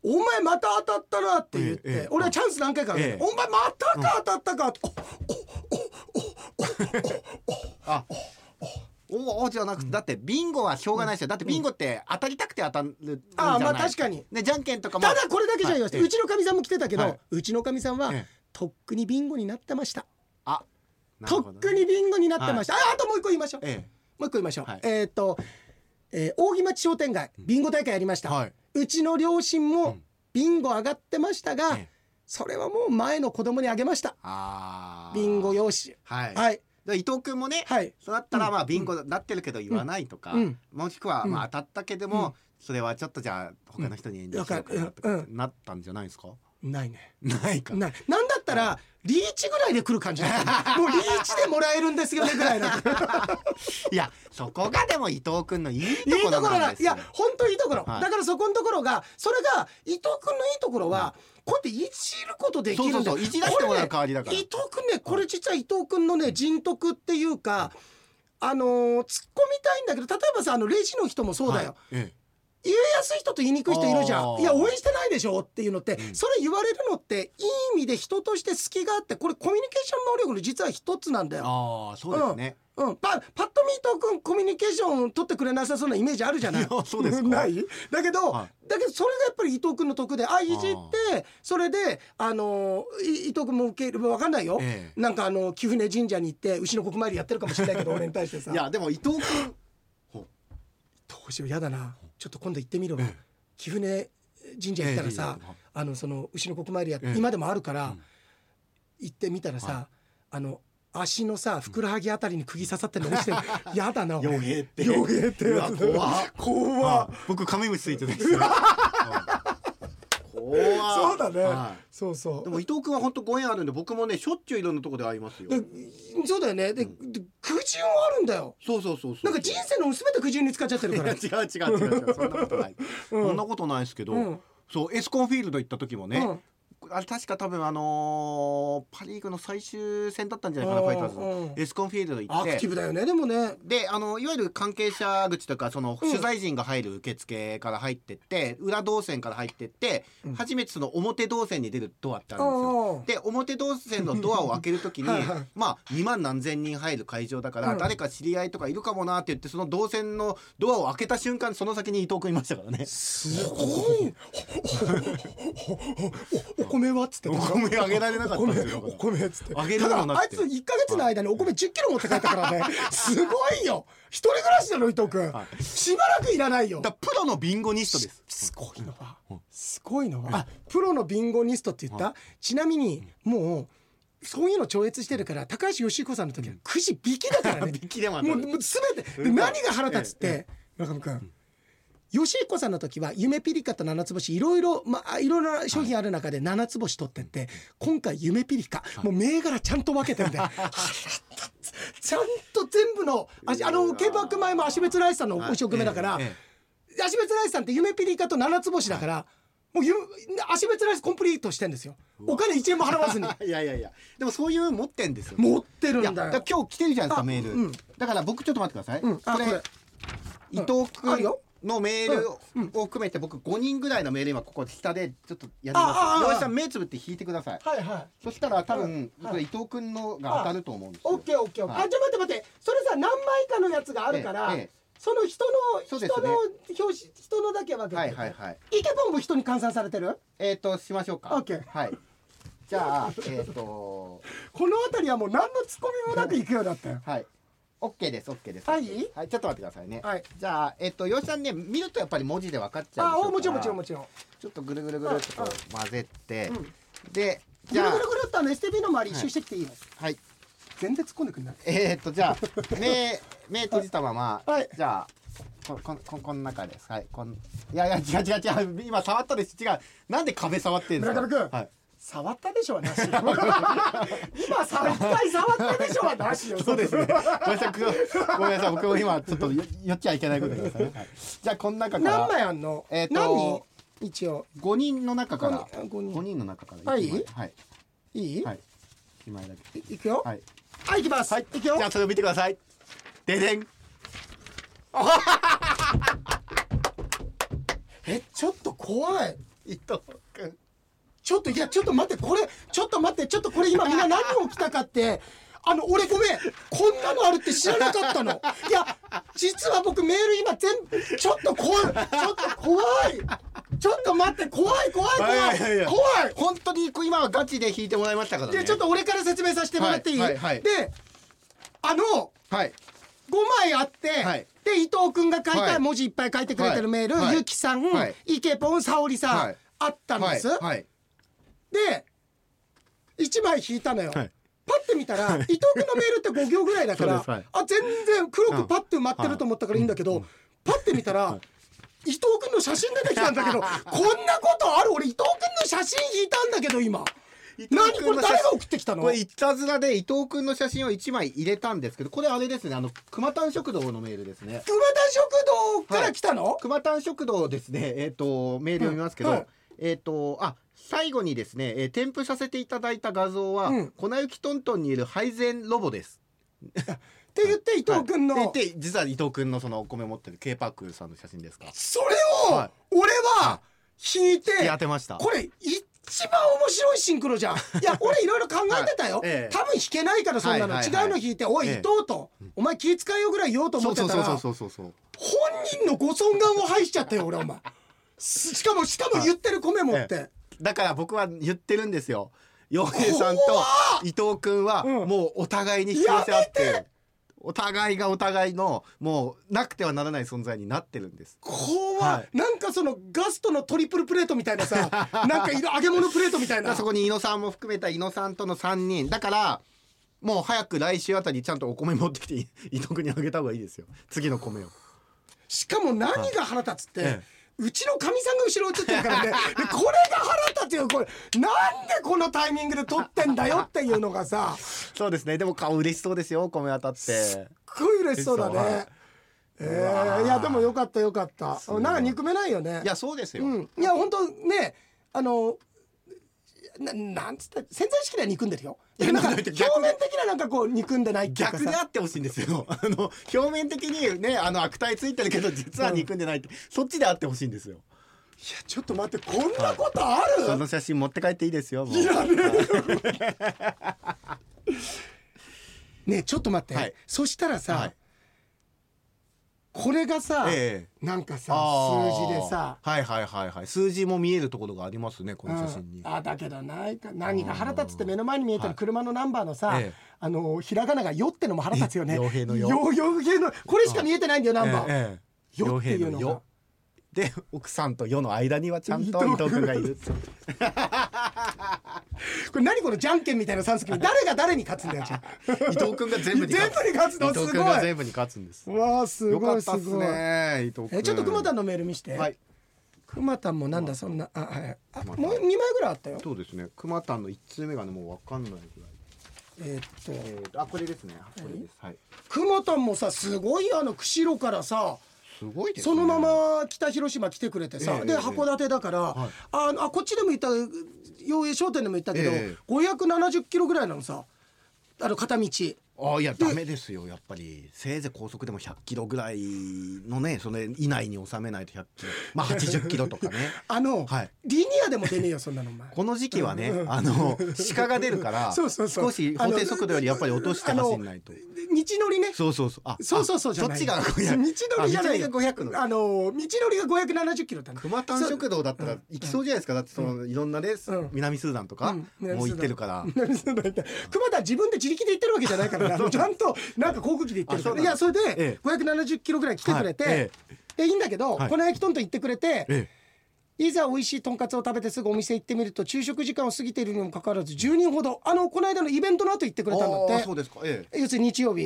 お前また当たったなって言って、俺はチャンス何回かある、ええ。お前またか当たったか、あおおじゃなくて、だってビンゴはしょうがないですよだってビンゴって当たりたくて当たるんじゃないああまあ確かにねじゃんけんとかもただこれだけじゃ言いません、はいうちのかみさんも来てたけど、はいうちのかみさんは、ええとっくにビンゴになってましたあとっくにビンゴになってました、ああともう一個言いましょう、えもう一個言いましょう、はいえっ、と、えー、扇町商店街ビンゴ大会やりました、えはいうちの両親もん。ビンゴ上がってましたが、ええ。それはもう前の子供にあげました。ビンゴ用紙。はい、はい。で伊藤君もね、はい。そうだったらまあビンゴなってるけど言わないとか、うん。もしくはまあ当たったけども、うん。それはちょっとじゃあ他の人に遠慮しようかなったんじゃないですか、ないね。ないか。ない。なんだったらリーチぐらいで来る感じ [laughs] もうリーチでもらえるんですよねぐらいの。[laughs] いやそこがでも伊藤君のいいいいところなんですいや本当いいところ、はい。だからそこのところがそれが伊藤君のいいところは、こうやっていじることできるんだよそうそうそういじね伊藤君ねこれ実は伊藤君のね人徳っていうかあのー突っ込みたいんだけど例えばさあのレジの人もそうだよ、はい。え言いやすい人と言いにくい人いるじゃん。いや応援してないでしょっていうのって、ん。それ言われるのっていい意味で人として隙があってこれコミュニケーション能力の実は一つなんだえよ。ああそうですね、うん、パパッと見伊藤君コミュニケーション取ってくれなさそうなイメージあるじゃない？いやそうです。か [laughs] ない？だけど、はだけどそれがやっぱり伊藤君の得であいじってそれであのい伊藤君も受けるわかんないよ、ええ。なんかあの貴船神社に行って牛の国参りやってるかもしれないけど俺に対してさ。いやでも伊藤君どう。しようやだなちょっと今度行ってみろ、ええ。貴船神社行ったらさ、あのその牛の国参りや今でもあるから、うん。行ってみたらさ、はあの足のさふくらはぎあたりに釘刺さってるの落ちてるやだな傭兵って。傭兵って怖怖僕カメムシついてるんですよ怖そうだね、はそうそいう。でも伊藤君は本当ご縁あるんで僕もねしょっちゅういろんなとこで会いますよ。でそうだよね。で,、で苦渋もあるんだよ。そうそうそうそう。なんか人生の全て苦渋に使っちゃってるから。[laughs] 違う違う違う違う。そんなことない、うん。そんなことないですけど、うん。そうエスコンフィールド行った時もね、うんあれ確か多分あのーパ・リーグの最終戦だったんじゃないかなファイターズうんうん。のエスコンフィールド行アクティってブだよねでもね。であのいわゆる関係者口とかそのうん。取材陣が入る受付から入ってって、裏動線から入ってって、うん。初めてその表動線に出るドアってあるんですよ。あで表動線のドアを開けるときに [laughs] まあ2万何千人入る会場だから、うん。誰か知り合いとかいるかもなって言ってその動線のドアを開けた瞬間その先に伊藤君いましたからね。すごい [laughs] 米は？っつって。お米あげられなかったんですよ。お米っつって。あげるあいつ1か月の間にお米1 0キロ持って帰ったからね。[laughs] すごいよ。一人暮らしだろ伊藤君、はしばらくいらないよ。だプロのビンゴニストです。すごいの。はうん。すごいの。はあプロのビンゴニストって言った、ちなみにもうそういうの超越してるから高橋義彦さんの時はくじ引きだからね。[laughs] 引きでももう全て。で何が腹立つって？村上君吉彦さんの時は夢ピリカと七つ星いろいろまあいろいろな商品ある中で七つ星取ってって今回夢ピリカ。もう銘柄ちゃんと分けてるんで。[laughs] ちゃんと全部のああの競馬前も足別ライスさんのお食目だからえ足別ライスさんって夢ピリカと七つ星だからもうゆ足別ライスコンプリートしてんですよ。お金1円も払わずに。え [laughs] いやいやいや。でもそういう持ってんですよ。持ってるんだよ。だから今日来てるじゃないですかあメール、うん。だから僕ちょっと待ってください、うん。あこれこれ。伊藤君あるよのメールを含めて僕5人ぐらいのメール今ここ下でちょっとやります。岩井さん目つぶって引いてください。はいはい。そしたら多分うんこれ伊藤君のが当たると思うんですよ。オッケーオッケーオッケー、はい。あちょ待って待って。それさ何枚かのやつがあるから、その人のね人の表紙人のだけ分けて、はいはいはい。イケボンも人に換算されてる？えっ、ー、としましょうか。オッケー。はい。じゃあえっ、ー、と [laughs] この辺りはもう何のツッコミもなくいくようになったよ。はいオッケーですオッケーです。はい？はいちょっと待ってくださいね。はい。じゃあえっ、と吉井さんね見るとやっぱり文字で分かっちゃうあもちろんもちろんもちろん。ちょっとぐるぐるぐるっと混ぜて、うん。でじゃあぐるぐるぐるっとあの STB の周り一周してきていいよ、はい。全然突っ込んでくんないえー、っとじゃあ目 [laughs] 目閉じたまま、はい。じゃあここここの中です。はい。こんいやいや違う違う違う。今触ったです。違う。なんで壁触ってんですか？村上君はい触ったでしょはなし今さ一回触ったでしょはなしよ。そうですね。ごめんなさい、ごめんなさい、僕も今ちょっとよ寄っちゃいけないことですね。はい。じゃあこの中か何ら枚あんの、えーと何？人一応。五人の中から。五人。の中からはい。はい。いい、はい。一枚だけ。い、いくよ。はい。はい、いきます。はい、いくよ。じゃ。あそれを見てください。ででん。[laughs] え、ちょっと怖い。伊藤君。ちょっと、いや、ちょっと待って、これ、ちょっと待って、ちょっとこれ今みんな何を来たかって。あの、俺ごめん、こんなのあるって知らなかったの。いや、実は僕メール今全部、ちょっと怖い、ちょっと怖い。ちょっと待って、怖い、怖い、怖い。怖い。本当に今はガチで弾いてもらいましたからね。で、ちょっと俺から説明させてもらっていい？はいはいはいで、あの、はい5枚あって、はいで伊藤君が書いたはい文字いっぱい書いてくれてるメール、はいゆきさん、はいイケポン沙織さん、はいあったんです、はいはいで1枚引いたのよ、はい。パッて見たら伊藤君のメールって5行ぐらいだから、はい。あ全然黒くパッて埋まってると思ったからいいんだけど、パッて見たら、伊藤君の写真出てきたんだけど [laughs] こんなことある？俺伊藤君の写真引いたんだけど今。何？これ誰が送ってきたの？これいたずらで伊藤君の写真を一枚入れたんですけどこれあれですねあの熊丹食堂のメールですね。熊田食堂から来たの、熊丹食堂ですね。えっ、とメール読みますけど、うんはい。えっ、とあ最後にですね、えー添付させていただいた画像は、うん。粉雪トントンにいる配膳ロボです。[laughs] って言って伊藤君の、はい。でで実は伊藤君のそのお米を持ってる K パックさんの写真ですか。それを、はい。俺は引いて、引き当てました。これ一番面白いシンクロじゃん。[laughs] いや俺いろいろ考えてたよ、はい。ええ。多分弾けないからそんなの、はいはいはい。違うの弾いて「おい伊え。え藤」と「お前気遣いよ」ぐらい言おうと思ってたらそうそうそうそうそう本人のご尊顔を排しちゃったよ俺お前。すしかもしかも言ってる米持って、だから僕は言ってるんですよ。洋平さんと伊藤君はうん。もうお互いに引き寄せ合ってる。お互いがお互いのもうなくてはならない存在になってるんです。怖、はい。なんかそのガストのトリプルプレートみたいなさ [laughs] なんか揚げ物プレートみたいな。そこに伊野さんも含めた伊野さんとの3人。だからもう早く来週あたりちゃんとお米持ってきて伊藤君にあげた方がいいですよ。次の米を。しかも何が腹立つって、えうちのかみさんが後ろ映ってるからね。でこれが腹立つよ。これなんでこのタイミングで撮ってんだよっていうのがさ。すそうですね。でも顔嬉しそうですよ。お米当たって。っごい嬉しそうだね。い。えーー、いやでもよかったよかった。なんか憎めないよね。いやそうですよ、うん。いや本当ねあのななんつった潜在意識では憎んでるよ。表面的ななんかこう憎んでない逆であってほしいんですよ。[laughs] あの表面的にねあの悪態ついてるけど実は憎んでないって、そっちであってほしいんですよ。いやちょっと待ってこんなことある、その写真持って帰っていいですよいらね。えねえちょっと待って、はい。そしたらさ、はいこれがさ、ええ。なんかさ数字でさ。はいはいはいはい。数字も見えるところがありますねこの写真に、うんあだけどないか何が腹立つって目の前に見えてるはい。車のナンバーのさ、ええ。あのひらがなが「よ」ってのも腹立つよね。傭兵のよ。よよ兵のこれしか見えてないんだよナンバー。ええよっていうのよで奥さんと世の間にはちゃんと伊伊藤藤君がいる [laughs] これ何このじゃんけんみたいな三席誰が誰に勝つんだよ伊藤君が全部に勝つ。全部に勝つのすごい。君が全部に勝つんです。うわあすよごいすかったっすごい。ね伊藤君。えちょっと熊田のメール見して、はい。熊田もなんだそんな。あはい。あもう二枚ぐらいあったよ。そうですね。熊田の一通目がねもうわかんないぐらい。えーっと。あこれですね。これです。はい。熊田もさすごいあの釧路からさすごいですね。そのまま北広島来てくれてさ、でええええ。函館だから、はい。あのあこっちでも言った洋栄商店でも言ったけど、ええ。570キロぐらいなのさあの片道あいやダメですよやっぱり。せいぜい高速でも100キロぐらいのねそれ以内に収めないと100キロ。まあ80キロとかね。[laughs] あの、はい。リニアでも出ねえよそんなの [laughs] この時期はねうんあの鹿が出るからそうそう少し法定速度よりやっぱり落として走んないと。道のりね。そうそうそう。あそうそうそうじゃない。あそっちが道500のりじゃないのりが500の。あの道のりが570キロだね。熊丹食堂だったら行きそうじゃないですか。だってそのいろんなねうん。南スーダンとかうん南もう行ってるから。南スーダン行って熊田は自分で自力で行ってるわけじゃないからねあのちゃんとなんか航空機で行ってるから。いやそれでえ570キロぐらい来てくれて、でいいんだけど、はい。この焼きとんと言ってくれて、えいざ美味しいとんかつを食べてすぐお店行ってみると昼食時間を過ぎているにもかかわらず10人ほど。あのこの間のイベントの後言ってくえれたんだって。そうですか。え要するに日曜日、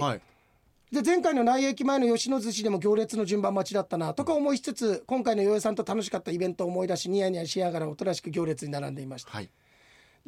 で前回の内野駅前の吉野寿司でも行列の順番待ちだったなとか思いつつ今回の洋江さんと楽しかったイベントを思い出しニヤニヤしながらおとなしく行列に並んでいました。はい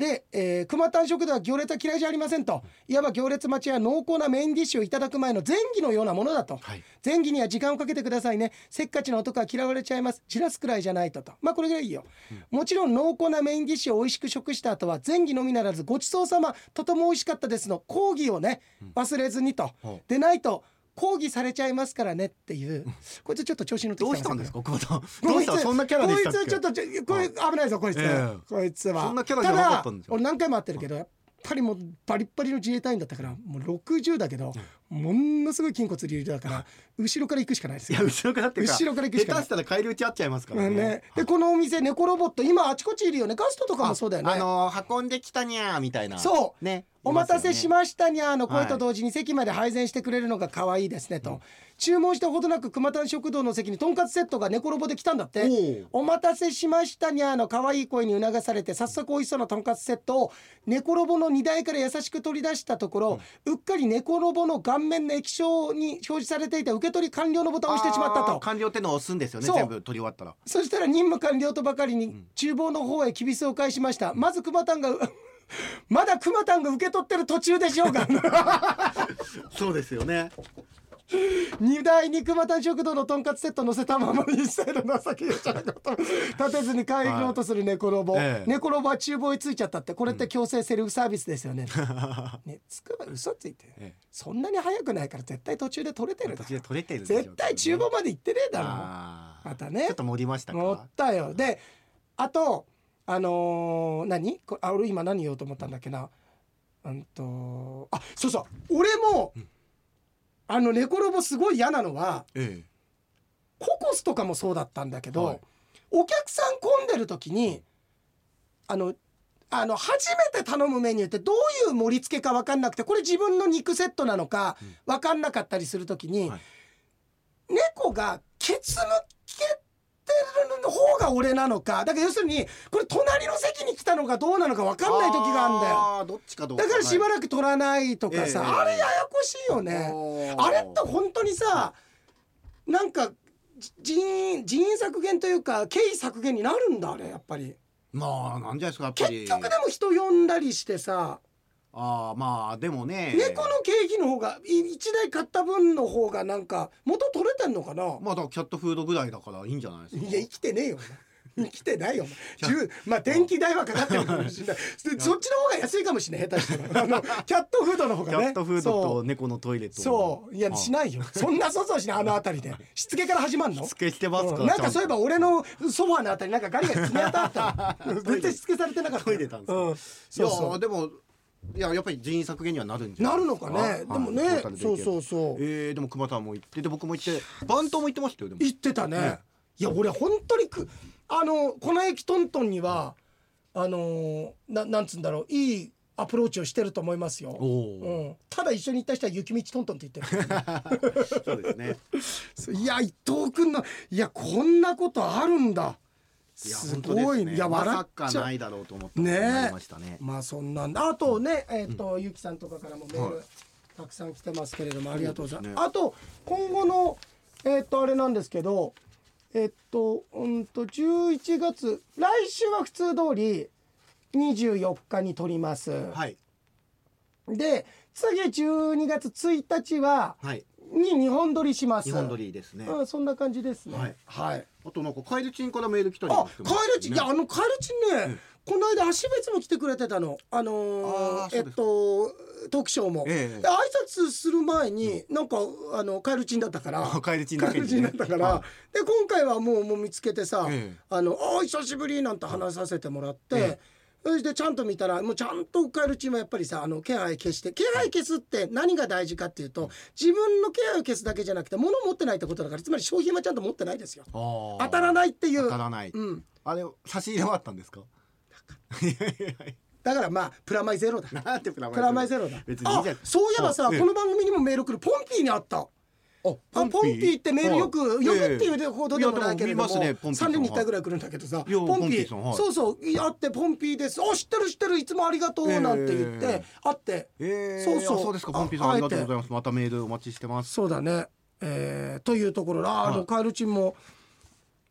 で、えー、熊丹食堂は行列は嫌いじゃありませんと。いわば行列待ちは濃厚なメインディッシュをいただく前の前儀のようなものだと、はい。前儀には時間をかけてくださいね。せっかちの男は嫌われちゃいます。じらすくらいじゃないとと。まあこれぐらいいいよ、もちろん濃厚なメインディッシュを美味しく食した後は前儀のみならずごちそうさまとても美味しかったですの講義をね忘れずにと、ほう。でないと抗議されちゃいますからねっていうこいつちょっと調子乗ってきたどうしたんですか久保田どうしたそんなキャラでしたっこいつちょっとちょこれ危ないぞこいつ、えーこいつはそんなキャラじゃなかったんですよ俺何回も会ってるけどやっぱりもうバリッバリの自衛隊員だったからもう60だけど、ものすごい筋骨隆々だから後ろから行くしかないですよ。いや後ろからって後ろから行くしかない。下手したら返り討ち合っちゃいますからうんねね、でこのお店猫ロボット今あちこちいるよね。ガストとかもそうだよね。あの運んできたにゃーみたいな。そう。ね。お待たせしましたにゃーの声はいと同時に席まで配膳してくれるのが可愛いですねと、注文したほどなく熊谷食堂の席にとんかつセットが猫ロボで来たんだって。お待たせしましたにゃーの可愛い声に促されて早速美味しそうなとんかつセットを猫ロボの荷台から優しく取り出したところ、うっかり猫ロボの顔面の液晶に表示されていた受け取り完了のボタンを押してしまったと。完了ってのを押すんですよね全部取り終わったら。そしたら任務完了とばかりに厨房の方へきびすを返しました。まず熊が [laughs] まだ熊たんが受け取ってる途中でしょうが [laughs] そうですよね荷台に熊谷食堂のとんかつセット乗せたまま一切の情けじゃなこと立てずに帰ろうとする猫ロボ、ええ。猫ロボは厨房へついちゃったってこれって強制セルフサービスですよね、[laughs] ねつくば嘘ついて、ええ。そんなに早くないから絶対途中で取れてる途中で取れてる絶対厨房まで行ってねえだろ。またね。ちょっと盛りましたか？持ったよ。であとあのー何？こあ俺今何言おうと思ったんだっけな。うんとあそうそう。俺も、あの猫ロボすごい嫌なのはえココスとかもそうだったんだけど、はい。お客さん混んでる時にあのあの初めて頼むメニューってどういう盛り付けか分かんなくてこれ自分の肉セットなのか分かんなかったりする時に、はい。猫がケツる方が俺なのか。だから要するにこれ隣の席に来たのかどうなのか分えかんない時があるんだよ。どっちかどうか。だからしばららく取らないとかさ、ええあれややこしいよね。あれって本当にさなんかじ人員人員削減というか経費削減になるんだあれやっぱり。まあなんじゃないですかやっぱり。結局でも人呼んだりしてさああまあでもね。猫の経費の方がい一台買った分の方がなんか元取れてんのかな？まあだからキャットフードぐらいだからいいんじゃないですか。いや生きてねえよ。生きてないよ。まあ電気代はかかってるかもしれない。[laughs] でそっちの方が安いかもしれない。下手したらあのキャットフードの方がね。キャットフードと猫のトイレとそう。いやしないよ。そんな想像しないあの辺りで。しつけから始まんの？しつけしてますかなんかそういえば俺のソファーのあたりなんかガリガリ爪痕あった。[laughs] 絶対しつけされてなかった。トイレたんですかうん、いそうそう。やでもいややっぱり人員削減にはなるんじゃなるのかね。でもね、はいトータルでそうそうそう。えー、でも熊田も行ってで僕も行ってバントも行ってましたよでも。言ってたね。ね。いや俺本当にくあの粉雪トントンにはあのーななんつうんだろういいアプローチをしてると思いますよ、うん、ただ一緒に行った人は雪道トントンって言ってる。[laughs] そうですね。[laughs] いや伊藤君のいやこんなことあるんだすごいいや笑さっちゃないだろうと思ってね。まあそんなんだあとねえっ、と、ゆきさんとかからもメール、はい。たくさん来てますけれどもありがとうございます。ね。あと今後のえっ、とあれなんですけどえっ、とうんと11月来週は普通通り24日に撮ります、はい。で次12月1日ははいに日本撮りします。日本撮りですね。うんそんな感じですね。はい。はい。あとなんかカエルチンからメール来たりあもしてますカエルチン、いやあのカエルチンね、この間足別も来てくれてたのあのーえっあーそうですとトークショーも、ええ。で挨拶する前に、なんかあのカエルチンだったからあカエルチンカエルチンだったから、はい。で今回はもうもう見つけてさ、ええ。あのあ久しぶりなんて話させてもらって、えそしてちゃんと見たらもうちゃんとカエルチンはやっぱりさあの気配消して気配消すって何が大事かっていうと自分の気配を消すだけじゃなくて物持ってないってことだからつまり商品はちゃんと持ってないですよ。当たらないっていう。当たらない、うん。あれ差し入れはあったんですか？だからまあプラマイゼロだ。プラマイゼロ。だ。そういえばさこの番組にもメール来る。ポンピーにあったポンピー？ってメールよくはいよくっていうほどでもないけれども。いやでも見ますねポンピーさん。3年に1回ぐらい来るんだけどさポンピー。そうそうあってポンピーです。あ知ってる知ってるいつもありがとうなんて言ってえ会って。えー、そうそう。あそうですかポンピーさんあありがとうございます。またメールお待ちしてます。そうだね。えーというところあのカエルチンも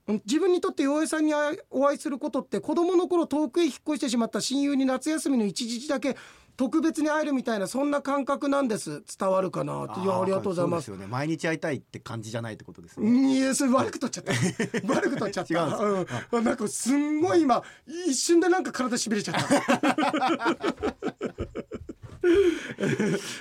うん自分にとって洋平さんにお会いすることって子供の頃遠くへ引っ越してしまった親友に夏休みの一日だけ特別に会えるみたいなそんな感覚なんです。伝わるかなって。いやありがとうございます。ね。毎日会いたいって感じじゃないってことですね、いやそれ悪く取っちゃった。[laughs] 悪く取っちゃった。違うんうん、なんかすんごい今一瞬でなんか体しびれちゃった。[laughs]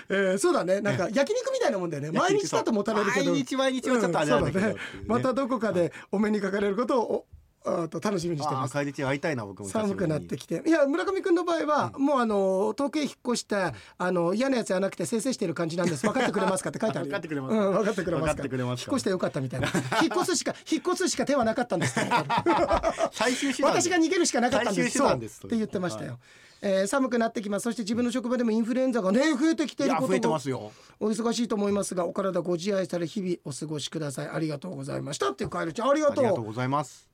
えーそうだね。なんか焼肉みたいなもんだよね。毎日だともたれるけど。毎日毎日はちょっとあれなんだけどうん。ね。またどこかでお目にかかれることをおあと楽しみにしてあます。あ帰り地会いたいな僕も寒くなってきて。いや村上君の場合は、もうあの遠くへ引っ越したあの嫌なやつじゃなくて先生してる感じなんです。分かってくれますかって書いてあるよ。[laughs] 分かってくれます。うん、分かってくれます分かってくれます。か引っ越してよかったみたいな。引っ越すしか [laughs] 引っ越すしか手はなかったんです [laughs] 最終手段私が逃げるしかなかったんです。最終手段です。そう。って言ってましたよ、えー寒くなってきます。そして自分の職場でもインフルエンザがね増えてきていることも。ますよ。お忙しいと思いますがお体ご自愛され日々お過ごしください。ありがとうございました。っていうカエルちゃんありがとう。ありがとうございます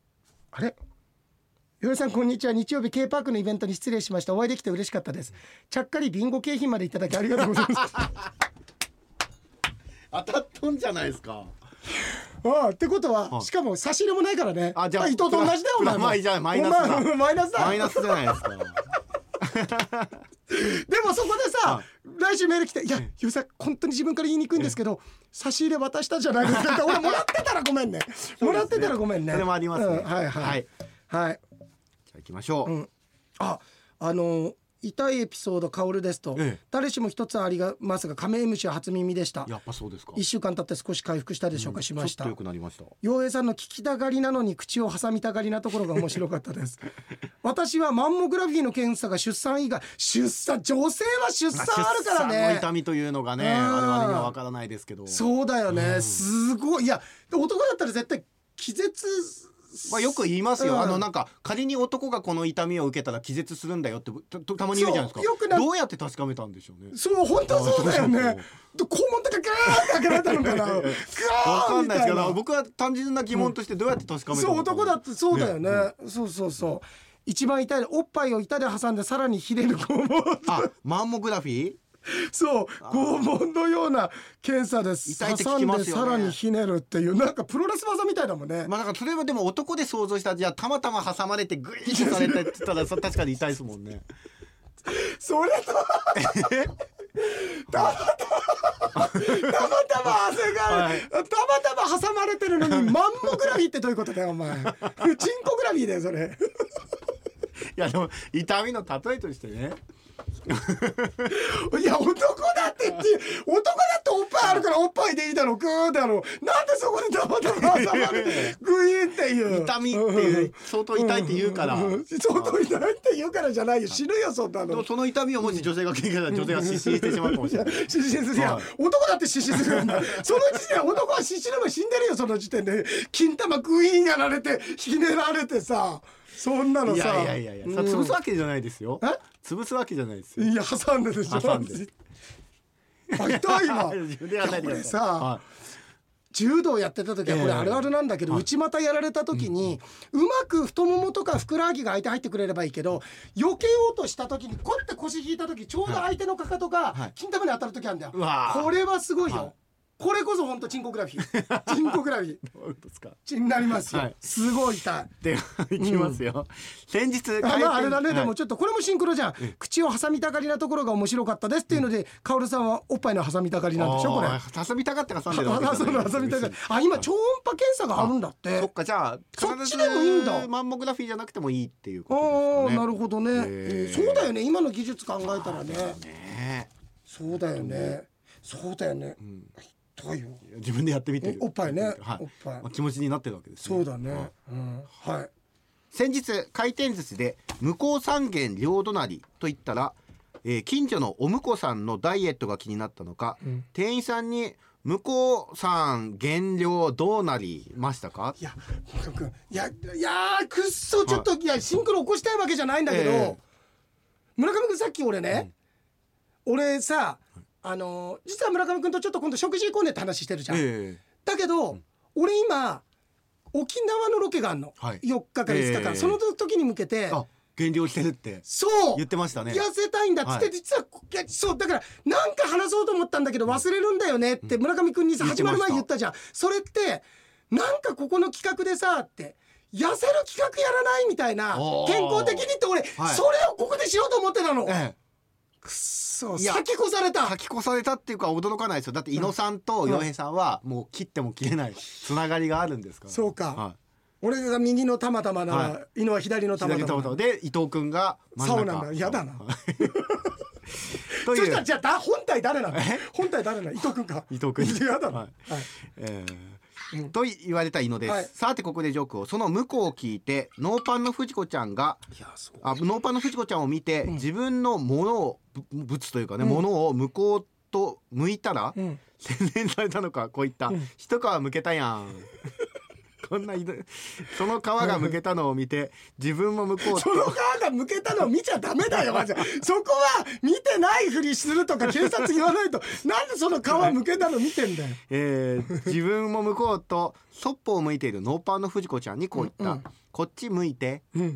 あれ？よりさんこんにちは。日曜日 K パークのイベントに失礼しました。お会いできて嬉しかったです。ちゃっかりビンゴ景品までいただきありがとうございます。[laughs] 当たっとんじゃないですか。ああってことは、はい。しかも差し入れもないからね。あじゃあ伊藤と同じだよお前マイナスだ。マイナスじゃないですか [laughs] でもそこでさ、は来週メール来て「いやゆうさん本当に自分から言いにくいんですけど差し入れ渡したじゃないですか」俺もらってたらごめんね。[laughs] もらってたらごめんね。それもありますね。うんはいはい。はい。はい。じゃあ行きましょう、うん。ああの痛いエピソードカオルですと、ええ。誰しも一つありますがカメムシは初耳でした。やっぱそうですか。一週間経って少し回復したでしょうか、しました。ちょっと良くなりました。洋平さんの聞きたがりなのに口を挟みたがりなところが面白かったです。[laughs] 私はマンモグラフィーの検査が出産以外出産女性は出産あるから出産のね痛みというのがねうん我々にはわからないですけど。そうだよね、すごい。いや男だったら絶対気絶まあ、よく言いますよ、うん。あのなんか仮に男がこの痛みを受けたら気絶するんだよってたまに言うじゃないですか。どうやって確かめたんでしょうね？そう本当そうだよね。そう肛門とかガーって開けられたのかな。ガ [laughs] ーわかんないですけみたど僕は単純な疑問としてどうやって確かめたそうのか男だってそうだよね。そうそうそう。一番痛いおっぱいを板で挟んでさらにひねる肛門あマンモグラフィー？[laughs] そう拷問のような検査です。痛いって挟んで聞きますよね。さらにひねるっていうなんかプロレス技みたいだもんね、まあなんかそれはでも男で想像したじゃあたまたま挟まれてグイッとされたって言ったらそ確かに痛いですもんね。[laughs] それとたまたまたまたま汗が、はい。たまたま挟まれてるのに [laughs] マンモグラフィーってどういうことだよお前。チンコグラフィーだよそれ。いやでも痛みの例えとしてね [laughs] いや男だってって男だっておっぱいあるからおっぱいでいいだろうグーだろうなんでそこでたまたま挟まれグイーっていう。痛みっていう相当痛いって言うから。相当痛いって言うからじゃないよ。死ぬよそんなの。その痛みをもし女性が経験したら女性が失神してしまうかもしれない。[laughs] 失神する。や男だって失神するんだ。その時点で男は失神の前死んでるよその時点で。金玉グイーンやられてひねられてさそんなのいさやいやいやいや、うん。さ潰すわけじゃないですよ。え？潰すわけじゃないですよ。いや挟んででしょ。挟んであ痛いわ自分でやらないでくださいこれさは柔道やってた時はこれええ。あるあるなんだけど、はい。内股やられた時に、うまく太ももとかふくらはぎが相手入ってくれればいいけど避けようとした時にこうやって腰引いた時ちょうど相手のかかとがはい。金玉に当たる時あるんだよ、うわー。これはすごいよ、はいこれこそ本当チンコグラフィー。[laughs] チンコグラフィー。どういうことですか？チンになりますよ、はい。すごい痛い。ではいきますよ、先日あまああれだね、はい。でもちょっとこれもシンクロじゃん、口を挟みたがりなところが面白かったですっていうので、カオルさんはおっぱいの挟みたがりなんでしょこれ。あー挟みたがって挟んでるわけじゃない。あそうなの挟みたがりあ今超音波検査があるんだって。そっかじゃあそっちでもいいんだ。マンモグラフィーじゃなくてもいいっていうあことですかね。あなるほどね、へえー。ーそうだよね。今の技術考えたらね。ね。そうだよね。そうだよね。え、うん痛いよ。自分でやってみてる。おっぱいね。はい。おっぱい。まあ気持ちになってるわけですね。そうだね、はい。うん、はい先日回転寿司で向こう三軒両隣と言ったら、えー近所のお婿さんのダイエットが気になったのか、うん。店員さんに「向こうさん減量どうなりましたか?いやいやいやーくっそちょっと、い、やシンクロ起こしたいわけじゃないんだけど、ええ。村上君さっき俺ね、俺さあのー実は村上君とちょっと今度食事行こうねって話してるじゃん、えだけど、俺今沖縄のロケがあるの、はい。4日から5日間、ええ。その時に向けて減量してるってそう。言ってましたね。痩せたいんだっつって、はい。実はそうだからなんか話そうと思ったんだけど忘れるんだよねって村上君にさ始まる前に言ったじゃん。それってなんかここの企画でさって痩せる企画やらないみたいな健康的にって俺、はい。それをここでしようと思ってたの、えくっそ先越されえた。書き越されたっていうか驚かないですよ。だって伊野さんと洋平さんはもう切っても切れないつながりがあるんですから。そうか。は俺が右のたまたまなら、は犬は左のい、たまたまで伊藤君が真ん中。そうなんだ。嫌だな。そしたらじゃあだ本体誰なの本体誰なの伊藤君か。伊藤君嫌 [laughs] だな、ははい。いえー。うんと言われた伊野です、はい。さてここでジョークを。その向こうを聞いてノーパンの藤子ちゃんがいやそう。あノーパンの藤子ちゃんを見て、うん。自分のものをぶ物というかね、うん。を向こうと向いたら、うん。洗練されたのかこういった、うん。一皮むけたやんこんなその皮がむけたのを見て自分も向こう [laughs] そのと側が向けたのを見ちゃダメだよマジで。そこは見てないふりするとか警察言わないと。なんでその皮向けたの見てんだよ。えー自分も向こうとそっぽを向いているノーパンの藤子ちゃんにこう言った、うんうん。こっち向いて。[laughs] プレイ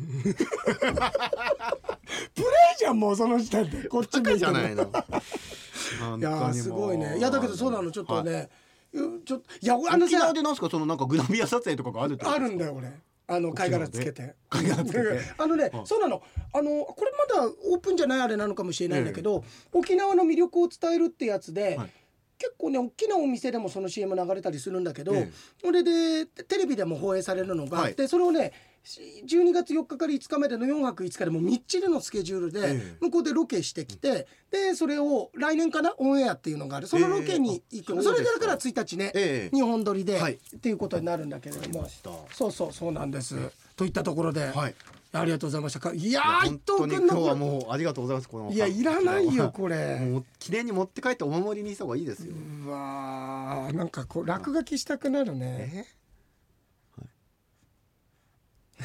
じゃんもうその時点で。こっち向いてじゃないの。[laughs] いやーすごいね。いやだけどそうなのちょっとね、うんちょっといやあのさ沖縄でなんすかそのなんかグラビア撮影とかがあるあるんだよ俺。あの貝殻つけて。貝殻つけてあのね、はいそうなの。あのこれまだオープンじゃないあれなのかもしれないんだけど、沖縄の魅力を伝えるってやつで、はい。結構ね大きなお店でもその CM 流れたりするんだけど、ええ。それでテレビでも放映されるのがあって、はそれをね12月4日から5日までの4泊5日でもうみっちりのスケジュールでええ。向こうでロケしてきて、でそれを来年かなオンエアっていうのがある。そのロケに行くの、ええそれでだか。ら1日ね、ええ。日本撮りで、はい。っていうことになるんだけれども。そうそうそうなんです。といったところで、はい。ありがとうございました。か。いやー伊藤君の今日はこもうありがとうございますこのれいやいらないよ [laughs] これ。もう綺麗に持って帰ってお守りにした方がいいですよ、うわーなんかこう落書きしたくなるね。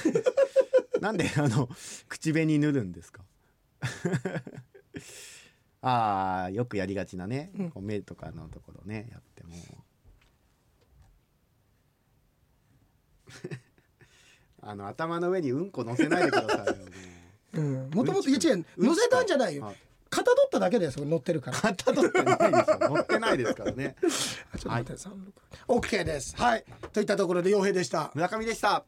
[laughs] なんであの口紅塗るんですか？[laughs] ああよくやりがちなね、うんこう目とかのところねやっても [laughs] あの頭の上にうんこ乗せないでくださいよもううん。もともといや違ううん乗せたんじゃないよはい。かたどっただけでそれ乗ってるから。かたどってないですよ乗ってないですからねあちょっと待って、三六。オッケーです。はい。といったところで洋平でした。村上でした